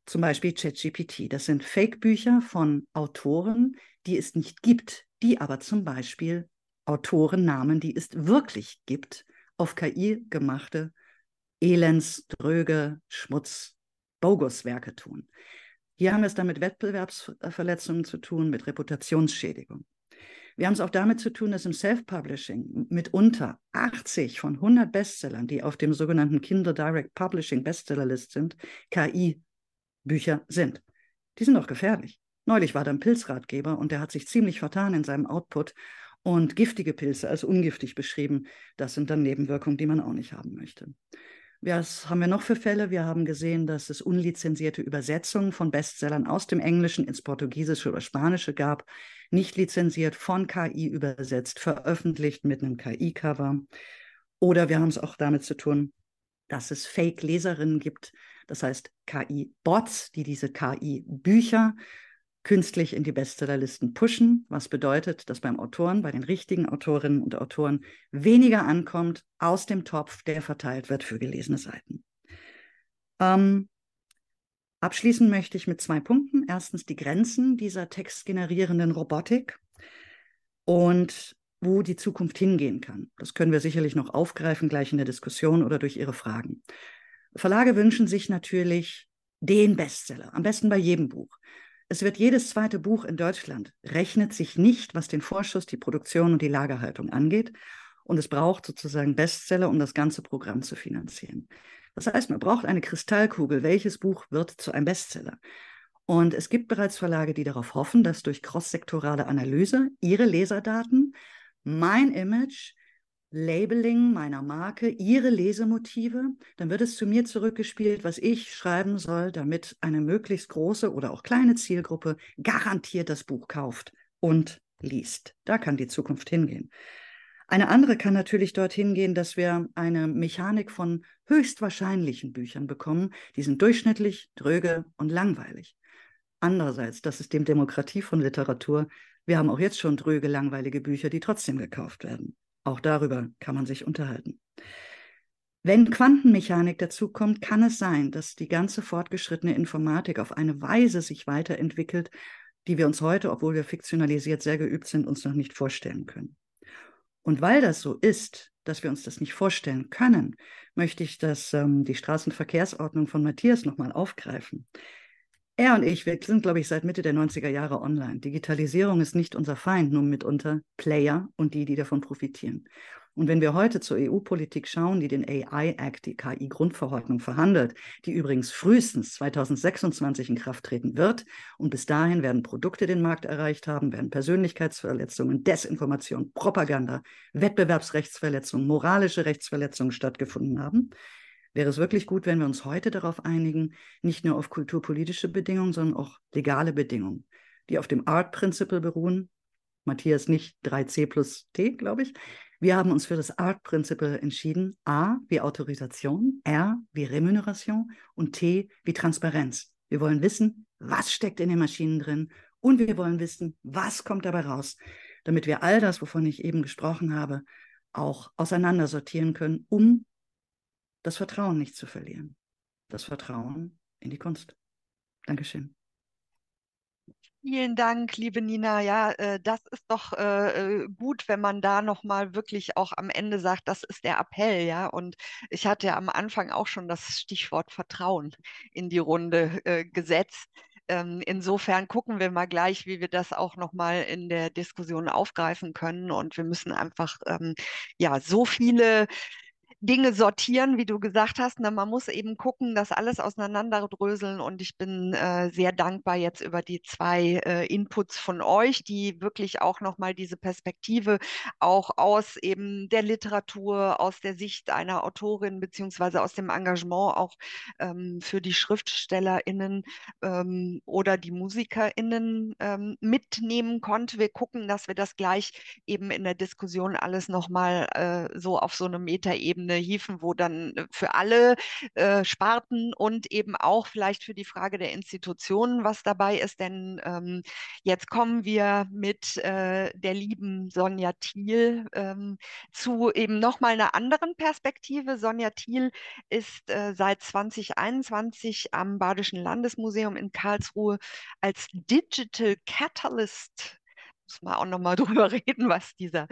zum Beispiel ChatGPT. Das sind Fake-Bücher von Autoren, die es nicht gibt, die aber zum Beispiel Autorennamen, die es wirklich gibt, auf KI gemachte Elends, Dröge, Schmutz, Bogus-Werke tun. Hier haben wir es dann mit Wettbewerbsverletzungen zu tun, mit Reputationsschädigung. Wir haben es auch damit zu tun, dass im Self-Publishing mitunter 80 von 100 Bestsellern, die auf dem sogenannten Kinder Direct Publishing Bestseller List sind, KI-Bücher sind. Die sind doch gefährlich. Neulich war da ein Pilzratgeber und der hat sich ziemlich vertan in seinem Output und giftige Pilze als ungiftig beschrieben. Das sind dann Nebenwirkungen, die man auch nicht haben möchte. Was haben wir noch für Fälle? Wir haben gesehen, dass es unlizenzierte Übersetzungen von Bestsellern aus dem Englischen ins Portugiesische oder Spanische gab, nicht lizenziert, von KI übersetzt, veröffentlicht mit einem KI-Cover. Oder wir haben es auch damit zu tun, dass es Fake-Leserinnen gibt, das heißt KI-Bots, die diese KI-Bücher künstlich in die Bestsellerlisten pushen, was bedeutet, dass beim Autoren, bei den richtigen Autorinnen und Autoren weniger ankommt aus dem Topf, der verteilt wird für gelesene Seiten. Ähm, abschließen möchte ich mit zwei Punkten. Erstens die Grenzen dieser textgenerierenden Robotik und wo die Zukunft hingehen kann. Das können wir sicherlich noch aufgreifen, gleich in der Diskussion oder durch Ihre Fragen. Verlage wünschen sich natürlich den Bestseller, am besten bei jedem Buch. Es wird jedes zweite Buch in Deutschland rechnet sich nicht, was den Vorschuss, die Produktion und die Lagerhaltung angeht. Und es braucht sozusagen Bestseller, um das ganze Programm zu finanzieren. Das heißt, man braucht eine Kristallkugel. Welches Buch wird zu einem Bestseller? Und es gibt bereits Verlage, die darauf hoffen, dass durch crosssektorale Analyse ihre Leserdaten, mein Image, Labeling meiner Marke, ihre Lesemotive, dann wird es zu mir zurückgespielt, was ich schreiben soll, damit eine möglichst große oder auch kleine Zielgruppe garantiert das Buch kauft und liest. Da kann die Zukunft hingehen. Eine andere kann natürlich dorthin gehen, dass wir eine Mechanik von höchstwahrscheinlichen Büchern bekommen. Die sind durchschnittlich, dröge und langweilig. Andererseits, das ist dem Demokratie von Literatur. Wir haben auch jetzt schon dröge, langweilige Bücher, die trotzdem gekauft werden. Auch darüber kann man sich unterhalten. Wenn Quantenmechanik dazukommt, kann es sein, dass die ganze fortgeschrittene Informatik auf eine Weise sich weiterentwickelt, die wir uns heute, obwohl wir fiktionalisiert sehr geübt sind, uns noch nicht vorstellen können. Und weil das so ist, dass wir uns das nicht vorstellen können, möchte ich das, ähm, die Straßenverkehrsordnung von Matthias nochmal aufgreifen. Er und ich, wir sind, glaube ich, seit Mitte der 90er Jahre online. Digitalisierung ist nicht unser Feind, nur mitunter Player und die, die davon profitieren. Und wenn wir heute zur EU-Politik schauen, die den AI Act, die KI-Grundverordnung verhandelt, die übrigens frühestens 2026 in Kraft treten wird, und bis dahin werden Produkte den Markt erreicht haben, werden Persönlichkeitsverletzungen, Desinformation, Propaganda, Wettbewerbsrechtsverletzungen, moralische Rechtsverletzungen stattgefunden haben, wäre es wirklich gut, wenn wir uns heute darauf einigen, nicht nur auf kulturpolitische Bedingungen, sondern auch legale Bedingungen, die auf dem Art Principle beruhen. Matthias nicht 3c plus t, glaube ich. Wir haben uns für das Art Principle entschieden. A wie Autorisation, R wie Remuneration und T wie Transparenz. Wir wollen wissen, was steckt in den Maschinen drin und wir wollen wissen, was kommt dabei raus, damit wir all das, wovon ich eben gesprochen habe, auch auseinandersortieren können, um das Vertrauen nicht zu verlieren. Das Vertrauen in die Kunst. Dankeschön. Vielen Dank, liebe Nina. Ja, äh, das ist doch äh, äh, gut, wenn man da nochmal wirklich auch am Ende sagt, das ist der Appell, ja. Und ich hatte ja am Anfang auch schon das Stichwort Vertrauen in die Runde äh, gesetzt. Ähm, insofern gucken wir mal gleich, wie wir das auch nochmal in der Diskussion aufgreifen können. Und wir müssen einfach ähm, ja so viele Dinge sortieren, wie du gesagt hast. Ne? Man muss eben gucken, das alles auseinanderdröseln. Und ich bin äh, sehr dankbar jetzt über die zwei äh, Inputs von euch, die wirklich auch nochmal diese Perspektive auch aus eben der Literatur, aus der Sicht einer Autorin beziehungsweise aus dem Engagement auch ähm, für die SchriftstellerInnen ähm, oder die MusikerInnen ähm, mitnehmen konnte. Wir gucken, dass wir das gleich eben in der Diskussion alles nochmal äh, so auf so eine Metaebene verschiedene Hiefen, wo dann äh, für alle äh, Sparten und eben auch vielleicht für die Frage der Institutionen was dabei ist. Denn ähm, jetzt kommen wir mit äh, der lieben Sonja Thiel ähm, zu eben nochmal einer anderen Perspektive. Sonja Thiel ist äh, seit 2021 am Badischen Landesmuseum in Karlsruhe als Digital Catalyst muss man auch nochmal <laughs> drüber reden, was dieser,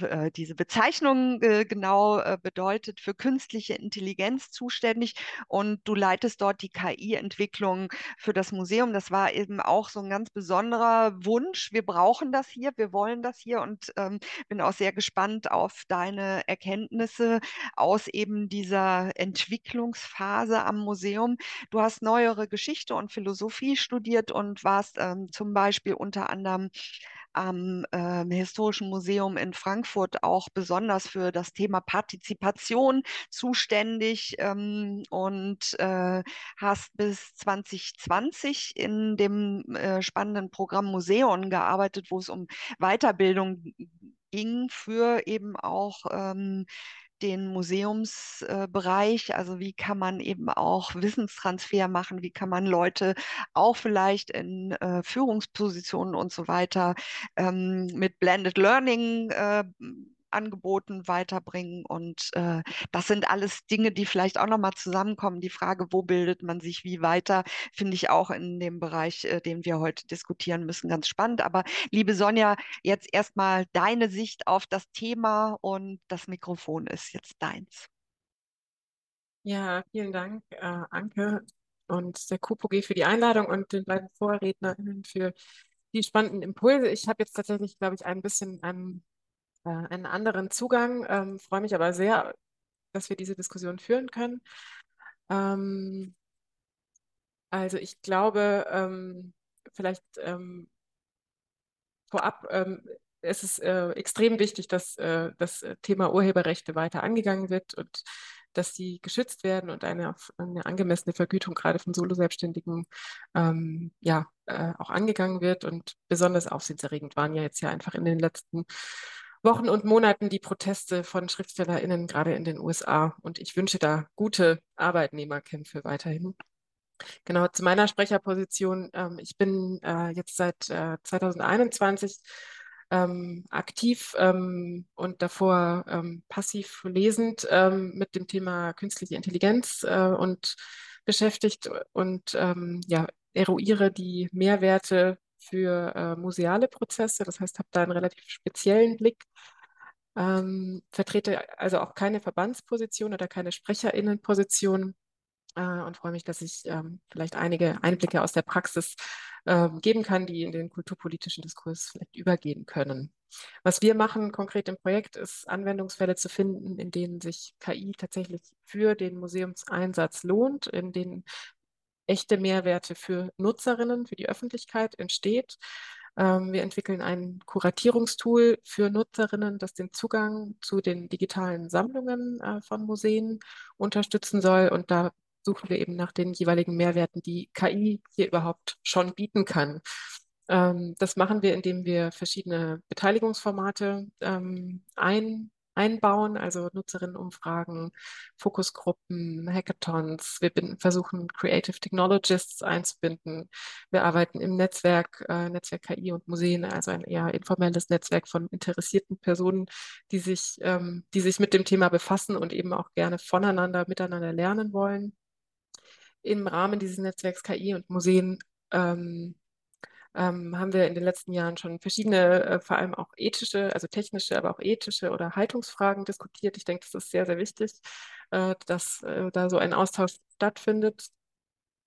äh, diese Bezeichnung äh, genau äh, bedeutet, für künstliche Intelligenz zuständig. Und du leitest dort die KI-Entwicklung für das Museum. Das war eben auch so ein ganz besonderer Wunsch. Wir brauchen das hier, wir wollen das hier und ähm, bin auch sehr gespannt auf deine Erkenntnisse aus eben dieser Entwicklungsphase am Museum. Du hast neuere Geschichte und Philosophie studiert und warst ähm, zum Beispiel unter anderem am äh, Historischen Museum in Frankfurt auch besonders für das Thema Partizipation zuständig ähm, und äh, hast bis 2020 in dem äh, spannenden Programm Museum gearbeitet, wo es um Weiterbildung ging für eben auch ähm, den Museumsbereich. also wie kann man eben auch Wissenstransfer machen? Wie kann man Leute auch vielleicht in äh, Führungspositionen und so weiter ähm, mit Blended Learning äh, Angeboten weiterbringen. Und äh, das sind alles Dinge, die vielleicht auch nochmal zusammenkommen. Die Frage, wo bildet man sich wie weiter, finde ich auch in dem Bereich, äh, den wir heute diskutieren müssen, ganz spannend. Aber liebe Sonja, jetzt erstmal deine Sicht auf das Thema und das Mikrofon ist jetzt deins. Ja, vielen Dank, äh, Anke und der KUPOG für die Einladung und den beiden VorrednerInnen für die spannenden Impulse. Ich habe jetzt tatsächlich, glaube ich, ein bisschen einen äh, einen anderen Zugang. Ähm, freue mich aber sehr, dass wir diese Diskussion führen können. Ähm, also ich glaube, ähm, vielleicht ähm, vorab ähm, es ist äh, extrem wichtig, dass äh, das Thema Urheberrechte weiter angegangen wird und dass sie geschützt werden und eine, eine angemessene Vergütung gerade von Solo-Selbstständigen ähm, ja, äh, auch angegangen wird. Und besonders aufsehenserregend waren ja jetzt ja einfach in den letzten Wochen und Monaten die Proteste von SchriftstellerInnen, gerade in den USA. Und ich wünsche da gute Arbeitnehmerkämpfe weiterhin. Genau, zu meiner Sprecherposition. Ähm, ich bin äh, jetzt seit äh, 2021 ähm, aktiv ähm, und davor ähm, passiv lesend ähm, mit dem Thema künstliche Intelligenz äh, und beschäftigt und ähm, ja, eruiere die Mehrwerte für äh, museale Prozesse. Das heißt, habe da einen relativ speziellen Blick. Ähm, vertrete also auch keine Verbandsposition oder keine Sprecherinnenposition äh, und freue mich, dass ich ähm, vielleicht einige Einblicke aus der Praxis äh, geben kann, die in den kulturpolitischen Diskurs vielleicht übergehen können. Was wir machen konkret im Projekt ist, Anwendungsfälle zu finden, in denen sich KI tatsächlich für den Museumseinsatz lohnt, in denen echte Mehrwerte für Nutzerinnen, für die Öffentlichkeit entsteht. Ähm, wir entwickeln ein Kuratierungstool für Nutzerinnen, das den Zugang zu den digitalen Sammlungen äh, von Museen unterstützen soll. Und da suchen wir eben nach den jeweiligen Mehrwerten, die KI hier überhaupt schon bieten kann. Ähm, das machen wir, indem wir verschiedene Beteiligungsformate ähm, ein, einbauen, also Nutzerinnenumfragen, Fokusgruppen, Hackathons. Wir versuchen Creative Technologists einzubinden. Wir arbeiten im Netzwerk, äh, Netzwerk KI und Museen, also ein eher informelles Netzwerk von interessierten Personen, die sich, ähm, die sich mit dem Thema befassen und eben auch gerne voneinander, miteinander lernen wollen. Im Rahmen dieses Netzwerks KI und Museen ähm, ähm, haben wir in den letzten Jahren schon verschiedene, äh, vor allem auch ethische, also technische, aber auch ethische oder Haltungsfragen diskutiert. Ich denke, das ist sehr, sehr wichtig, äh, dass äh, da so ein Austausch stattfindet.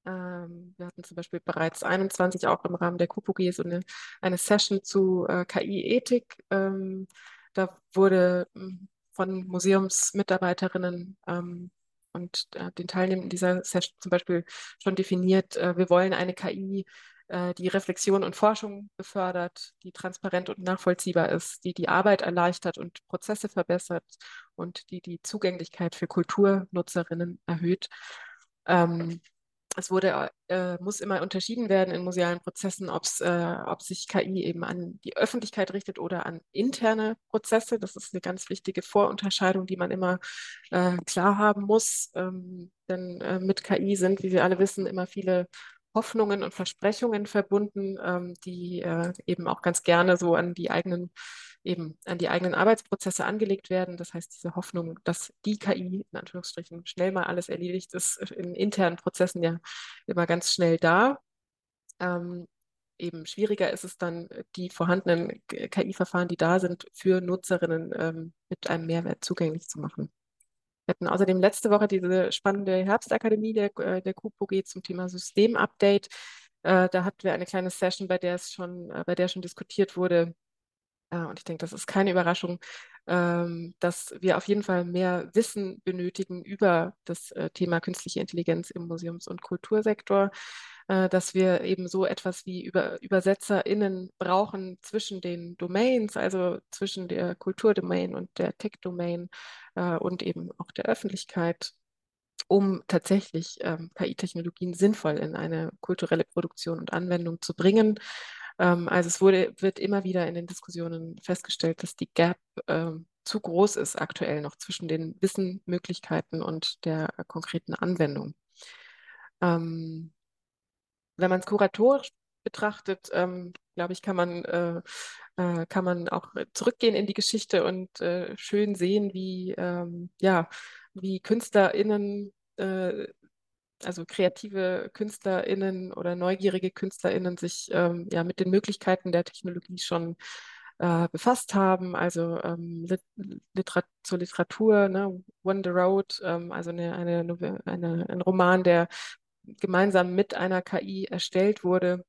Ähm, wir hatten zum Beispiel bereits 21 auch im Rahmen der KUPOG so eine, eine Session zu äh, KI-Ethik. Ähm, da wurde hm, von Museumsmitarbeiterinnen ähm, und äh, den Teilnehmenden dieser Session zum Beispiel schon definiert, äh, wir wollen eine KI, äh, die Reflexion und Forschung befördert, die transparent und nachvollziehbar ist, die die Arbeit erleichtert und Prozesse verbessert und die die Zugänglichkeit für Kulturnutzerinnen erhöht. Ähm, es wurde, äh, muss immer unterschieden werden in musealen Prozessen, ob's, äh, ob sich KI eben an die Öffentlichkeit richtet oder an interne Prozesse. Das ist eine ganz wichtige Vorunterscheidung, die man immer äh, klar haben muss. Ähm, denn äh, mit KI sind, wie wir alle wissen, immer viele Hoffnungen und Versprechungen verbunden, ähm, die äh, eben auch ganz gerne so an die eigenen eben an die eigenen Arbeitsprozesse angelegt werden. Das heißt, diese Hoffnung, dass die KI in Anführungsstrichen schnell mal alles erledigt, ist in internen Prozessen ja immer ganz schnell da. Ähm, eben schwieriger ist es dann, die vorhandenen KI-Verfahren, die da sind, für Nutzerinnen ähm, mit einem Mehrwert zugänglich zu machen. Wir hatten außerdem letzte Woche diese spannende Herbstakademie der, äh, der KUPOG zum Thema Systemupdate. Äh, da hatten wir eine kleine Session, bei der es schon, äh, bei der schon diskutiert wurde. Und ich denke, das ist keine Überraschung, ähm, dass wir auf jeden Fall mehr Wissen benötigen über das Thema künstliche Intelligenz im Museums- und Kultursektor. Äh, dass wir eben so etwas wie Über UbersetzerInnen brauchen zwischen den Domains, also zwischen der Kulturdomain und der Tech-Domain äh, und eben auch der Öffentlichkeit, um tatsächlich ähm, KI-Technologien sinnvoll in eine kulturelle Produktion und Anwendung zu bringen. Ähm, also es wurde, wird immer wieder in den Diskussionen festgestellt, dass die Gap ähm, zu groß ist aktuell noch zwischen den Wissenmöglichkeiten und der äh, konkreten Anwendung. Ähm, wenn man es kuratorisch betrachtet, ähm, glaube ich, kann man, äh, äh, kann man auch zurückgehen in die Geschichte und äh, schön sehen, wie, ähm, ja, wie KünstlerInnen, äh, also kreative KünstlerInnen oder neugierige KünstlerInnen sich ähm, ja, mit den Möglichkeiten der Technologie schon äh, befasst haben, also ähm, Lit Literat zur Literatur, ne? One the Road, ähm, also eine, eine, eine, ein Roman, der gemeinsam mit einer KI erstellt wurde.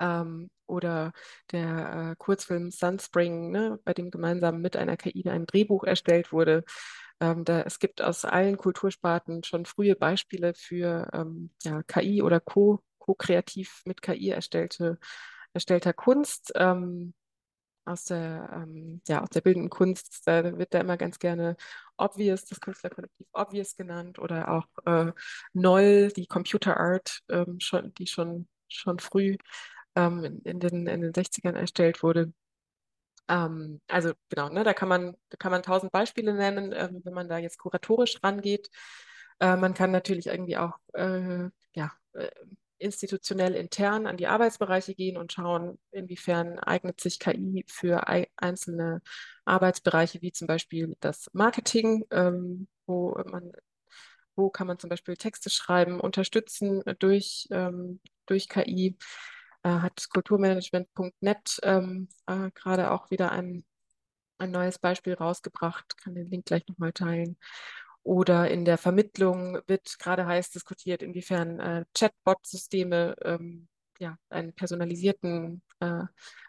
Ähm, oder der äh, Kurzfilm Sunspring, ne, bei dem gemeinsam mit einer KI ein Drehbuch erstellt wurde. Ähm, da, es gibt aus allen Kultursparten schon frühe Beispiele für ähm, ja, KI oder Co, co-kreativ mit KI erstellte, erstellter Kunst. Ähm, aus der, ähm, ja, aus der bildenden Kunst, da wird da immer ganz gerne Obvious, das Künstlerkollektiv Obvious genannt oder auch äh, Noll, die Computer Art, ähm, schon, die schon, schon früh ähm, in, den, in den 60ern erstellt wurde. Ähm, also genau, ne, da kann man, da kann man tausend Beispiele nennen, ähm, wenn man da jetzt kuratorisch rangeht. Äh, man kann natürlich irgendwie auch äh, ja, äh, institutionell intern an die Arbeitsbereiche gehen und schauen, inwiefern eignet sich KI für einzelne Arbeitsbereiche, wie zum Beispiel das Marketing, ähm, wo man wo kann man zum Beispiel Texte schreiben, unterstützen durch, ähm, durch KI. Äh, hat kulturmanagement.net ähm, äh, gerade auch wieder ein, ein neues Beispiel rausgebracht, kann den Link gleich nochmal teilen. Oder in der Vermittlung wird gerade heiß diskutiert, inwiefern äh, Chatbot-Systeme ähm, ja, einen personalisierten äh,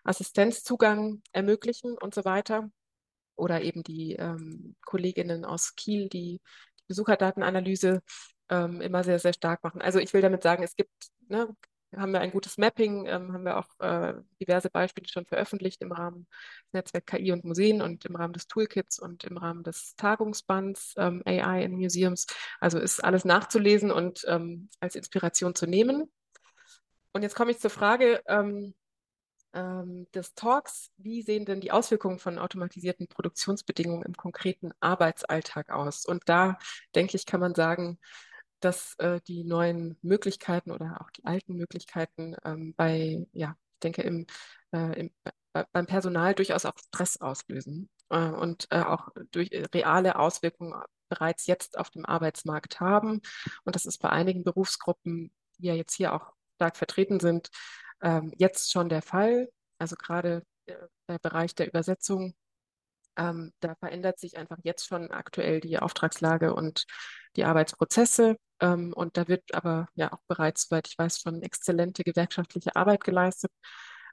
Assistenzzugang ermöglichen und so weiter. Oder eben die ähm, Kolleginnen aus Kiel, die die Besucherdatenanalyse ähm, immer sehr, sehr stark machen. Also ich will damit sagen, es gibt ne, haben wir ein gutes Mapping, ähm, haben wir auch äh, diverse Beispiele schon veröffentlicht im Rahmen des Netzwerk KI und Museen und im Rahmen des Toolkits und im Rahmen des Tagungsbands ähm, AI in Museums. Also ist alles nachzulesen und ähm, als Inspiration zu nehmen. Und jetzt komme ich zur Frage ähm, ähm, des Talks. Wie sehen denn die Auswirkungen von automatisierten Produktionsbedingungen im konkreten Arbeitsalltag aus? Und da, denke ich, kann man sagen, dass äh, die neuen Möglichkeiten oder auch die alten Möglichkeiten ähm, bei, ja, ich denke, im, äh, im, bei, beim Personal durchaus auch Stress auslösen äh, und äh, auch durch äh, reale Auswirkungen bereits jetzt auf dem Arbeitsmarkt haben. Und das ist bei einigen Berufsgruppen, die ja jetzt hier auch stark vertreten sind, ähm, jetzt schon der Fall. Also gerade äh, der Bereich der Übersetzung ähm, da verändert sich einfach jetzt schon aktuell die Auftragslage und die Arbeitsprozesse. Ähm, und da wird aber ja auch bereits, soweit ich weiß, schon exzellente gewerkschaftliche Arbeit geleistet,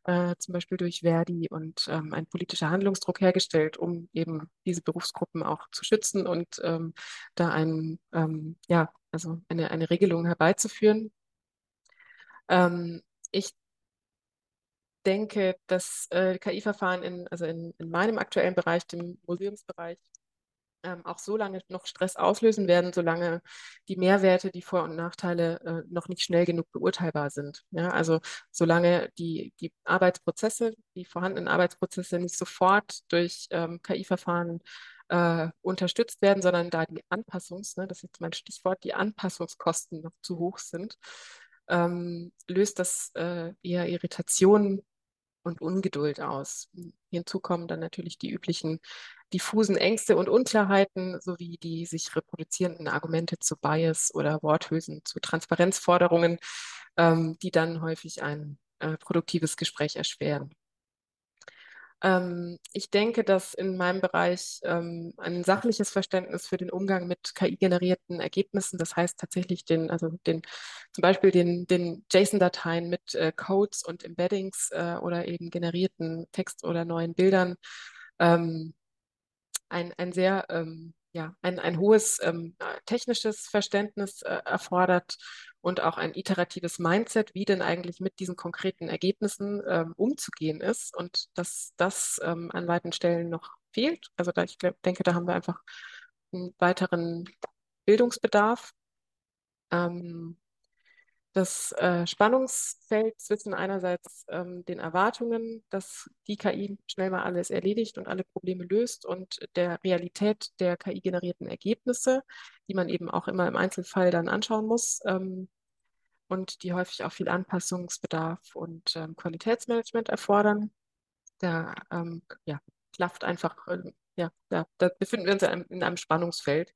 äh, zum Beispiel durch Verdi und ähm, ein politischer Handlungsdruck hergestellt, um eben diese Berufsgruppen auch zu schützen und ähm, da ein, ähm, ja, also eine, eine Regelung herbeizuführen. Ähm, ich denke, dass äh, KI-Verfahren in, also in, in meinem aktuellen Bereich, dem Museumsbereich, ähm, auch so lange noch Stress auslösen werden, solange die Mehrwerte, die Vor- und Nachteile äh, noch nicht schnell genug beurteilbar sind. Ja, also solange die, die Arbeitsprozesse, die vorhandenen Arbeitsprozesse nicht sofort durch ähm, KI-Verfahren äh, unterstützt werden, sondern da die Anpassungs, ne, das ist jetzt mein Stichwort, die Anpassungskosten noch zu hoch sind, ähm, löst das äh, eher Irritationen und Ungeduld aus. Hinzu kommen dann natürlich die üblichen diffusen Ängste und Unklarheiten sowie die sich reproduzierenden Argumente zu Bias oder Worthülsen zu Transparenzforderungen, ähm, die dann häufig ein äh, produktives Gespräch erschweren. Ähm, ich denke, dass in meinem Bereich ähm, ein sachliches Verständnis für den Umgang mit KI-generierten Ergebnissen, das heißt tatsächlich den, also den, zum Beispiel den, den JSON-Dateien mit äh, Codes und Embeddings äh, oder eben generierten Text oder neuen Bildern, ähm, ein, ein sehr ähm, ja, ein, ein hohes ähm, technisches Verständnis äh, erfordert und auch ein iteratives Mindset, wie denn eigentlich mit diesen konkreten Ergebnissen ähm, umzugehen ist und dass das ähm, an weiten Stellen noch fehlt. Also da, ich glaub, denke, da haben wir einfach einen weiteren Bildungsbedarf. Ähm, das äh, Spannungsfeld zwischen einerseits ähm, den Erwartungen, dass die KI schnell mal alles erledigt und alle Probleme löst und der Realität der KI-generierten Ergebnisse, die man eben auch immer im Einzelfall dann anschauen muss ähm, und die häufig auch viel Anpassungsbedarf und ähm, Qualitätsmanagement erfordern. Da ähm, ja, klafft einfach, äh, ja, da, da, befinden wir uns in einem, in einem Spannungsfeld.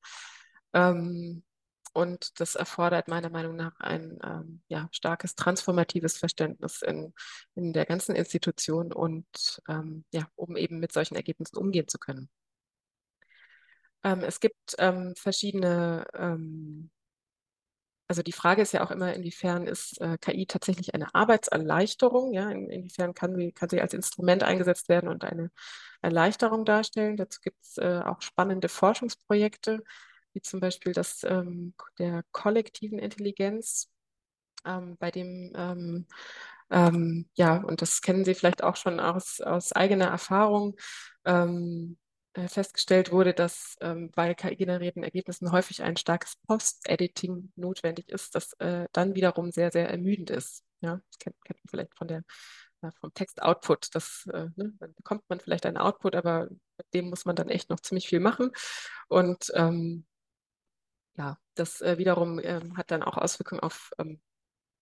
Ähm, und das erfordert meiner Meinung nach ein ähm, ja, starkes transformatives Verständnis in, in der ganzen Institution und ähm, ja, um eben mit solchen Ergebnissen umgehen zu können. Ähm, es gibt ähm, verschiedene, ähm, also die Frage ist ja auch immer, inwiefern ist äh, KI tatsächlich eine Arbeitserleichterung, ja, in, inwiefern kann sie, kann sie als Instrument eingesetzt werden und eine Erleichterung darstellen. Dazu gibt es äh, auch spannende Forschungsprojekte wie zum Beispiel das ähm, der kollektiven Intelligenz, ähm, bei dem ähm, ähm, ja, und das kennen Sie vielleicht auch schon aus, aus eigener Erfahrung, ähm, äh, festgestellt wurde, dass ähm, bei KI-generierten Ergebnissen häufig ein starkes Post-Editing notwendig ist, das äh, dann wiederum sehr, sehr ermüdend ist. Ja, das kennt, kennt man vielleicht von der vom Text-Output. Das, äh, ne, dann bekommt man vielleicht einen Output, aber mit dem muss man dann echt noch ziemlich viel machen. Und ähm, ja, das äh, wiederum ähm, hat dann auch Auswirkungen auf ähm,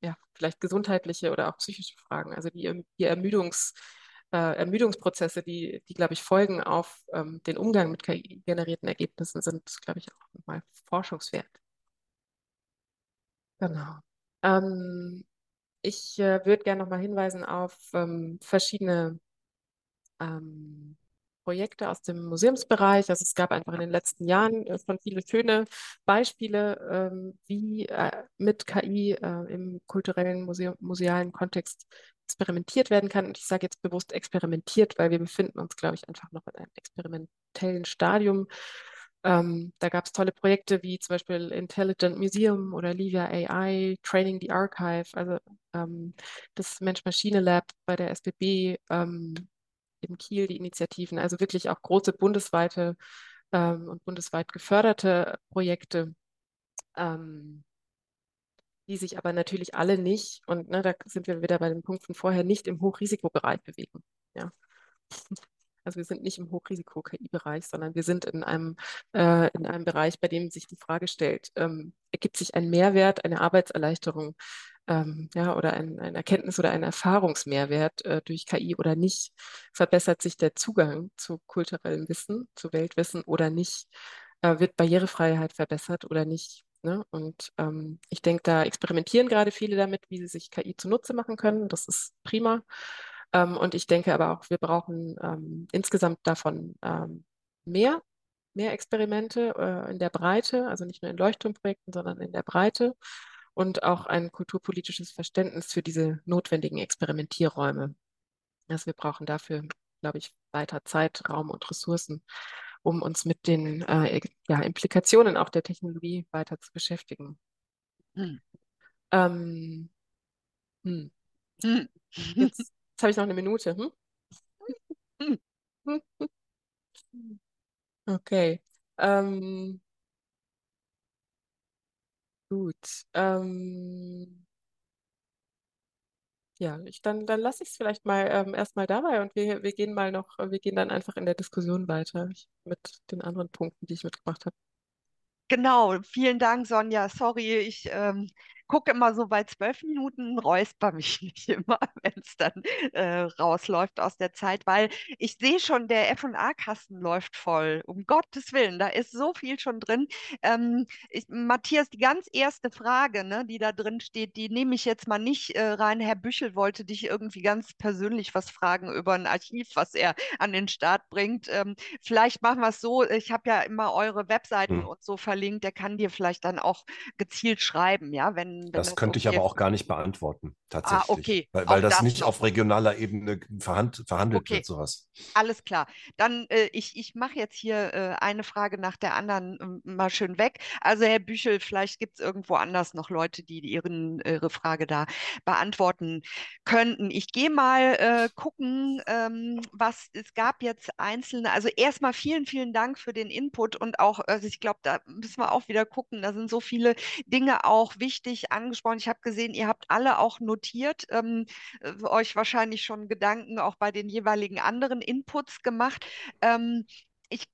ja, vielleicht gesundheitliche oder auch psychische Fragen. Also die, die Ermüdungs, äh, Ermüdungsprozesse, die, die, glaube ich, folgen auf ähm, den Umgang mit KI-generierten Ergebnissen, sind, glaube ich, auch mal forschungswert. Genau. Ähm, ich äh, würde gerne noch mal hinweisen auf ähm, verschiedene ähm, Projekte aus dem Museumsbereich. Also es gab einfach in den letzten Jahren äh, schon viele schöne Beispiele, ähm, wie äh, mit KI äh, im kulturellen, Museum, musealen Kontext experimentiert werden kann. Und ich sage jetzt bewusst experimentiert, weil wir befinden uns, glaube ich, einfach noch in einem experimentellen Stadium. Ähm, da gab es tolle Projekte wie zum Beispiel Intelligent Museum oder Livia AI, Training the Archive, also ähm, das Mensch-Maschine-Lab bei der SBB, ähm, in Kiel die Initiativen, also wirklich auch große bundesweite ähm, und bundesweit geförderte Projekte, ähm, die sich aber natürlich alle nicht, und ne, da sind wir wieder bei den Punkten vorher, nicht im Hochrisikobereich bewegen. Ja. <laughs> Also wir sind nicht im Hochrisiko-KI-Bereich, sondern wir sind in einem, äh, in einem Bereich, bei dem sich die Frage stellt, ähm, ergibt sich ein Mehrwert, eine Arbeitserleichterung ähm, ja, oder ein, ein Erkenntnis- oder ein Erfahrungsmehrwert äh, durch KI oder nicht? Verbessert sich der Zugang zu kulturellem Wissen, zu Weltwissen oder nicht? Äh, wird Barrierefreiheit verbessert oder nicht? Ne? Und ähm, ich denke, da experimentieren gerade viele damit, wie sie sich KI zunutze machen können. Das ist prima. Ähm, und ich denke aber auch, wir brauchen ähm, insgesamt davon ähm, mehr, mehr Experimente äh, in der Breite, also nicht nur in Leuchtturmprojekten, sondern in der Breite und auch ein kulturpolitisches Verständnis für diese notwendigen Experimentierräume. Also wir brauchen dafür, glaube ich, weiter Zeit, Raum und Ressourcen, um uns mit den äh, ja, Implikationen auch der Technologie weiter zu beschäftigen. Hm. Ähm, hm. Hm. Jetzt, <laughs> jetzt habe ich noch eine Minute. Hm? <laughs> Okay. Ähm, Gut. Ähm, ja, ich, dann, dann lasse ich es vielleicht mal ähm, erstmal dabei und wir, wir gehen mal noch, wir gehen dann einfach in der Diskussion weiter mit den anderen Punkten, die ich mitgebracht habe. Genau, vielen Dank, Sonja. Sorry, ich ähm, gucke immer so bei zwölf Minuten, räusper mich <laughs> nicht immer, wenn es dann äh, rausläuft aus der Zeit, weil ich sehe schon, der F&A-Kasten läuft voll. Um Gottes Willen, da ist so viel schon drin. Ähm, ich, Matthias, die ganz erste Frage, ne, die da drin steht, die nehme ich jetzt mal nicht äh, rein. Herr Büchel wollte dich irgendwie ganz persönlich was fragen über ein Archiv, was er an den Start bringt. Ähm, vielleicht machen wir es so, ich habe ja immer eure Webseiten Hm. und so verlinkt, der kann dir vielleicht dann auch gezielt schreiben, ja, wenn, wenn Das könnte ich aber auch gar nicht beantworten, tatsächlich. Ah, okay. Weil, weil das das nicht noch. auf regionaler Ebene verhand, verhandelt Okay. wird, sowas. Alles klar. Dann, äh, ich, ich mache jetzt hier äh, eine Frage nach der anderen ähm, mal schön weg. Also, Herr Büchel, vielleicht gibt es irgendwo anders noch Leute, die ihren, ihre Frage da beantworten könnten. Ich gehe mal äh, gucken, ähm, was es gab jetzt einzelne. Also, erstmal vielen, vielen Dank für den Input und auch, also ich glaube, da müssen wir auch wieder gucken. Da sind so viele Dinge auch wichtig angesprochen. Ich habe gesehen, ihr habt alle auch notiert. Ähm, äh, euch wahrscheinlich schon Gedanken auch bei den jeweiligen anderen Inputs gemacht. Ähm, ich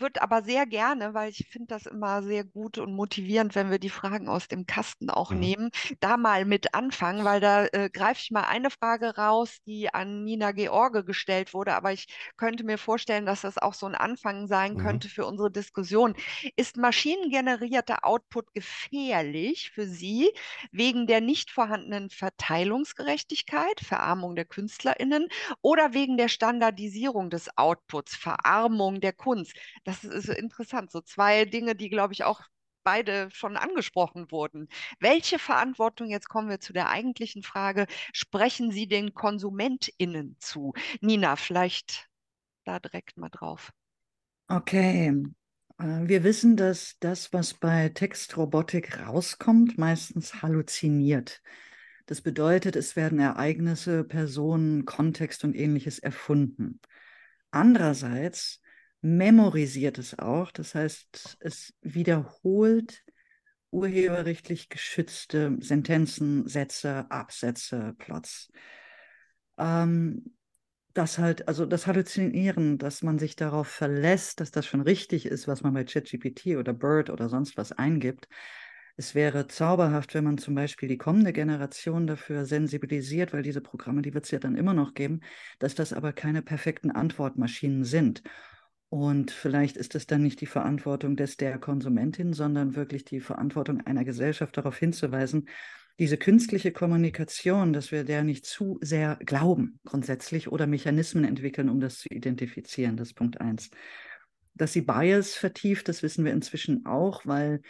würde aber sehr gerne, weil ich finde das immer sehr gut und motivierend, wenn wir die Fragen aus dem Kasten auch Mhm. nehmen, da mal mit anfangen, weil da äh, greife ich mal eine Frage raus, die an Nina George gestellt wurde, aber ich könnte mir vorstellen, dass das auch so ein Anfang sein Mhm. könnte für unsere Diskussion. Ist maschinengenerierter Output gefährlich für Sie wegen der nicht vorhandenen Verteilungsgerechtigkeit, Verarmung der KünstlerInnen oder wegen der Standardisierung des Outputs, Verarmung der Kunst? Das ist interessant. So zwei Dinge, die, glaube ich, auch beide schon angesprochen wurden. Welche Verantwortung, jetzt kommen wir zu der eigentlichen Frage, sprechen Sie den KonsumentInnen zu? Nina, vielleicht da direkt mal drauf. Okay. Äh, Wir wissen, dass das, was bei Textrobotik rauskommt, meistens halluziniert. Das bedeutet, es werden Ereignisse, Personen, Kontext und ähnliches erfunden. Andererseits memorisiert es auch, das heißt, es wiederholt urheberrechtlich geschützte Sentenzen, Sätze, Absätze, Plots. Ähm, das halt, also das Halluzinieren, dass man sich darauf verlässt, dass das schon richtig ist, was man bei ChatGPT oder Bird oder sonst was eingibt. Es wäre zauberhaft, wenn man zum Beispiel die kommende Generation dafür sensibilisiert, weil diese Programme, die wird es ja dann immer noch geben, dass das aber keine perfekten Antwortmaschinen sind. Und vielleicht ist es dann nicht die Verantwortung des der Konsumentin, sondern wirklich die Verantwortung einer Gesellschaft darauf hinzuweisen, diese künstliche Kommunikation, dass wir der nicht zu sehr glauben grundsätzlich oder Mechanismen entwickeln, um das zu identifizieren. Das ist Punkt eins. Dass sie Bias vertieft, das wissen wir inzwischen auch, weil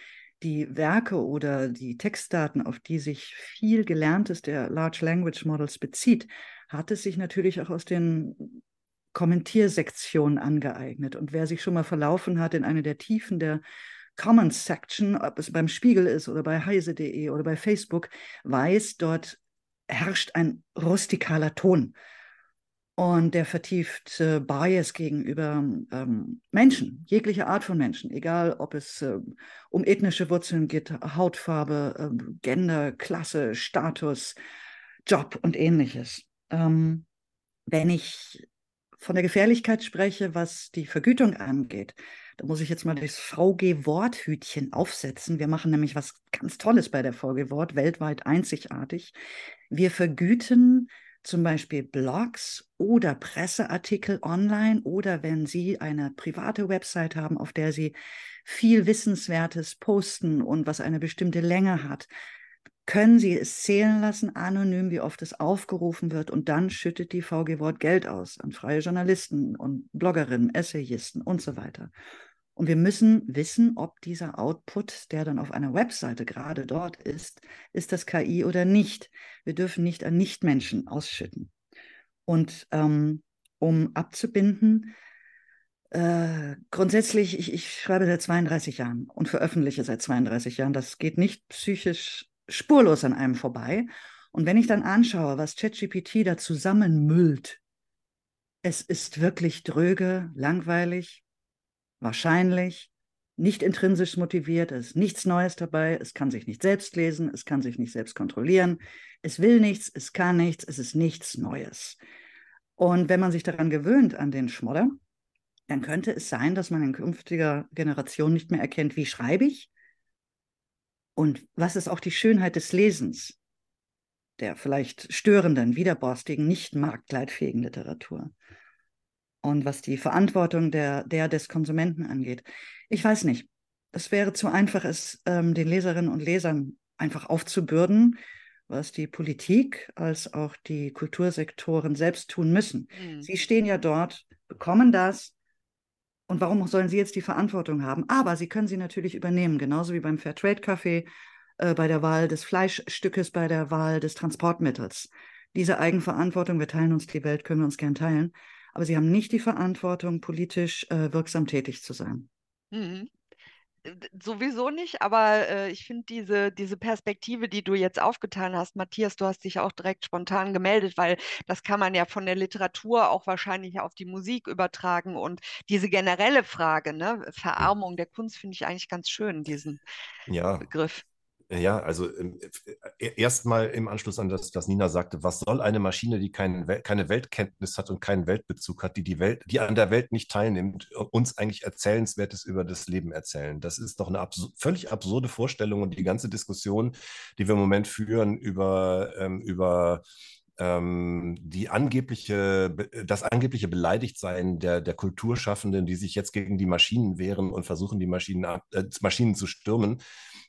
die Werke oder die Textdaten, auf die sich viel Gelerntes der Large Language Models bezieht, hat es sich natürlich auch aus den Kommentiersektionen angeeignet. Und wer sich schon mal verlaufen hat in eine der Tiefen der Comments Section, ob es beim Spiegel ist oder bei heise.de oder bei Facebook, weiß, dort herrscht ein rustikaler Ton. Und der vertieft äh, Bias gegenüber ähm, Menschen, jegliche Art von Menschen, egal ob es äh, um ethnische Wurzeln geht, Hautfarbe, äh, Gender, Klasse, Status, Job und ähnliches. Ähm, wenn ich von der Gefährlichkeit spreche, was die Vergütung angeht, da muss ich jetzt mal das VG-Worthütchen aufsetzen. Wir machen nämlich was ganz Tolles bei der VG-Wort, weltweit einzigartig. Wir vergüten zum Beispiel Blogs oder Presseartikel online oder wenn Sie eine private Website haben, auf der Sie viel Wissenswertes posten und was eine bestimmte Länge hat, können Sie es zählen lassen, anonym, wie oft es aufgerufen wird und dann schüttet die VG Wort Geld aus an freie Journalisten und Bloggerinnen, Essayisten und so weiter. Und wir müssen wissen, ob dieser Output, der dann auf einer Webseite gerade dort ist, ist das KI oder nicht. Wir dürfen nicht an Nichtmenschen ausschütten. Und ähm, um abzubinden, äh, grundsätzlich, ich, ich schreibe seit 32 Jahren und veröffentliche seit 32 Jahren. Das geht nicht psychisch spurlos an einem vorbei. Und wenn ich dann anschaue, was ChatGPT da zusammenmüllt, es ist wirklich dröge, langweilig, wahrscheinlich, nicht intrinsisch motiviert, es ist nichts Neues dabei, es kann sich nicht selbst lesen, es kann sich nicht selbst kontrollieren, es will nichts, es kann nichts, es ist nichts Neues. Und wenn man sich daran gewöhnt, an den Schmodder, dann könnte es sein, dass man in künftiger Generation nicht mehr erkennt, wie schreibe ich, Und was ist auch die Schönheit des Lesens, der vielleicht störenden, widerborstigen, nicht marktleitfähigen Literatur? Und was die Verantwortung der, der des Konsumenten angeht. Ich weiß nicht. Es wäre zu einfach, es ähm, den Leserinnen und Lesern einfach aufzubürden, was die Politik als auch die Kultursektoren selbst tun müssen. Mhm. Sie stehen ja dort, bekommen das. Und warum sollen sie jetzt die Verantwortung haben? Aber sie können sie natürlich übernehmen, genauso wie beim Fairtrade-Café, äh, bei der Wahl des Fleischstückes, bei der Wahl des Transportmittels. Diese Eigenverantwortung, wir teilen uns die Welt, können wir uns gern teilen. Aber sie haben nicht die Verantwortung, politisch äh, wirksam tätig zu sein. Mhm sowieso nicht, aber äh, ich finde diese, diese Perspektive, die du jetzt aufgetan hast, Matthias, du hast dich auch direkt spontan gemeldet, weil das kann man ja von der Literatur auch wahrscheinlich auf die Musik übertragen und diese generelle Frage, ne, Verarmung der Kunst finde ich eigentlich ganz schön, diesen ja. Begriff. Ja, also ähm, äh, erstmal im Anschluss an das, was Nina sagte, was soll eine Maschine, die kein, keine Weltkenntnis hat und keinen Weltbezug hat, die die Welt, die an der Welt nicht teilnimmt, uns eigentlich Erzählenswertes über das Leben erzählen? Das ist doch eine absur völlig absurde Vorstellung und die ganze Diskussion, die wir im Moment führen über, ähm, über ähm, die angebliche, das angebliche Beleidigtsein der, der Kulturschaffenden, die sich jetzt gegen die Maschinen wehren und versuchen, die Maschinen, äh, Maschinen zu stürmen,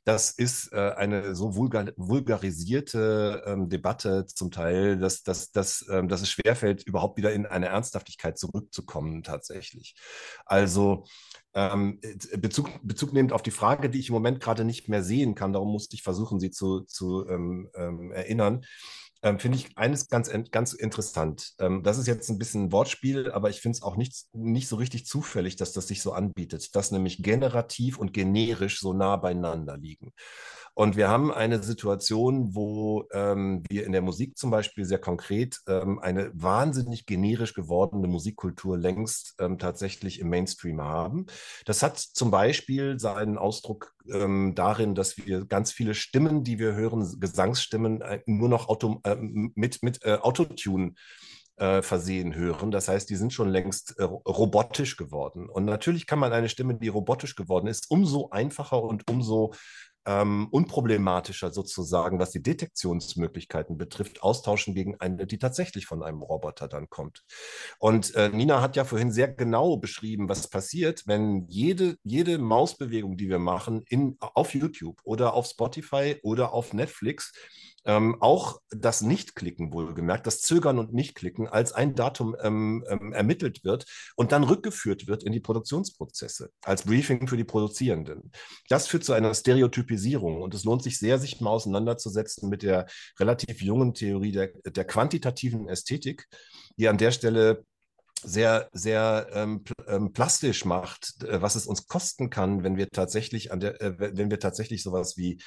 das ist äh, eine so vulgar, vulgarisierte ähm, Debatte zum Teil, dass, dass, dass, ähm, dass es schwerfällt, überhaupt wieder in eine Ernsthaftigkeit zurückzukommen tatsächlich. Also ähm, Bezug, Bezug nehmend auf die Frage, die ich im Moment gerade nicht mehr sehen kann, darum musste ich versuchen, sie zu, zu ähm, ähm, erinnern ähm, finde ich eines ganz, ganz interessant. Ähm, das ist jetzt ein bisschen ein Wortspiel, aber ich finde es auch nicht, nicht so richtig zufällig, dass das sich so anbietet, dass nämlich generativ und generisch so nah beieinander liegen. Und wir haben eine Situation, wo ähm, wir in der Musik zum Beispiel sehr konkret ähm, eine wahnsinnig generisch gewordene Musikkultur längst ähm, tatsächlich im Mainstream haben. Das hat zum Beispiel seinen Ausdruck ähm, darin, dass wir ganz viele Stimmen, die wir hören, Gesangsstimmen, äh, nur noch Auto, äh, mit, mit äh, Autotune äh, versehen hören. Das heißt, die sind schon längst äh, robotisch geworden. Und natürlich kann man eine Stimme, die robotisch geworden ist, umso einfacher und umso ähm, unproblematischer sozusagen, was die Detektionsmöglichkeiten betrifft, austauschen gegen eine, die tatsächlich von einem Roboter dann kommt. Und äh, Nina hat ja vorhin sehr genau beschrieben, was passiert, wenn jede, jede Mausbewegung, die wir machen, in, auf YouTube oder auf Spotify oder auf Netflix, ähm, auch das Nicht-Klicken wohlgemerkt, das Zögern und Nicht-Klicken als ein Datum ähm, ähm, ermittelt wird und dann rückgeführt wird in die Produktionsprozesse als Briefing für die Produzierenden. Das führt zu einer Stereotypisierung und es lohnt sich sehr, sich mal auseinanderzusetzen mit der relativ jungen Theorie der, der quantitativen Ästhetik, die an der Stelle sehr, sehr ähm, ähm, plastisch macht, äh, was es uns kosten kann, wenn wir tatsächlich an der, äh, wenn wir tatsächlich sowas wie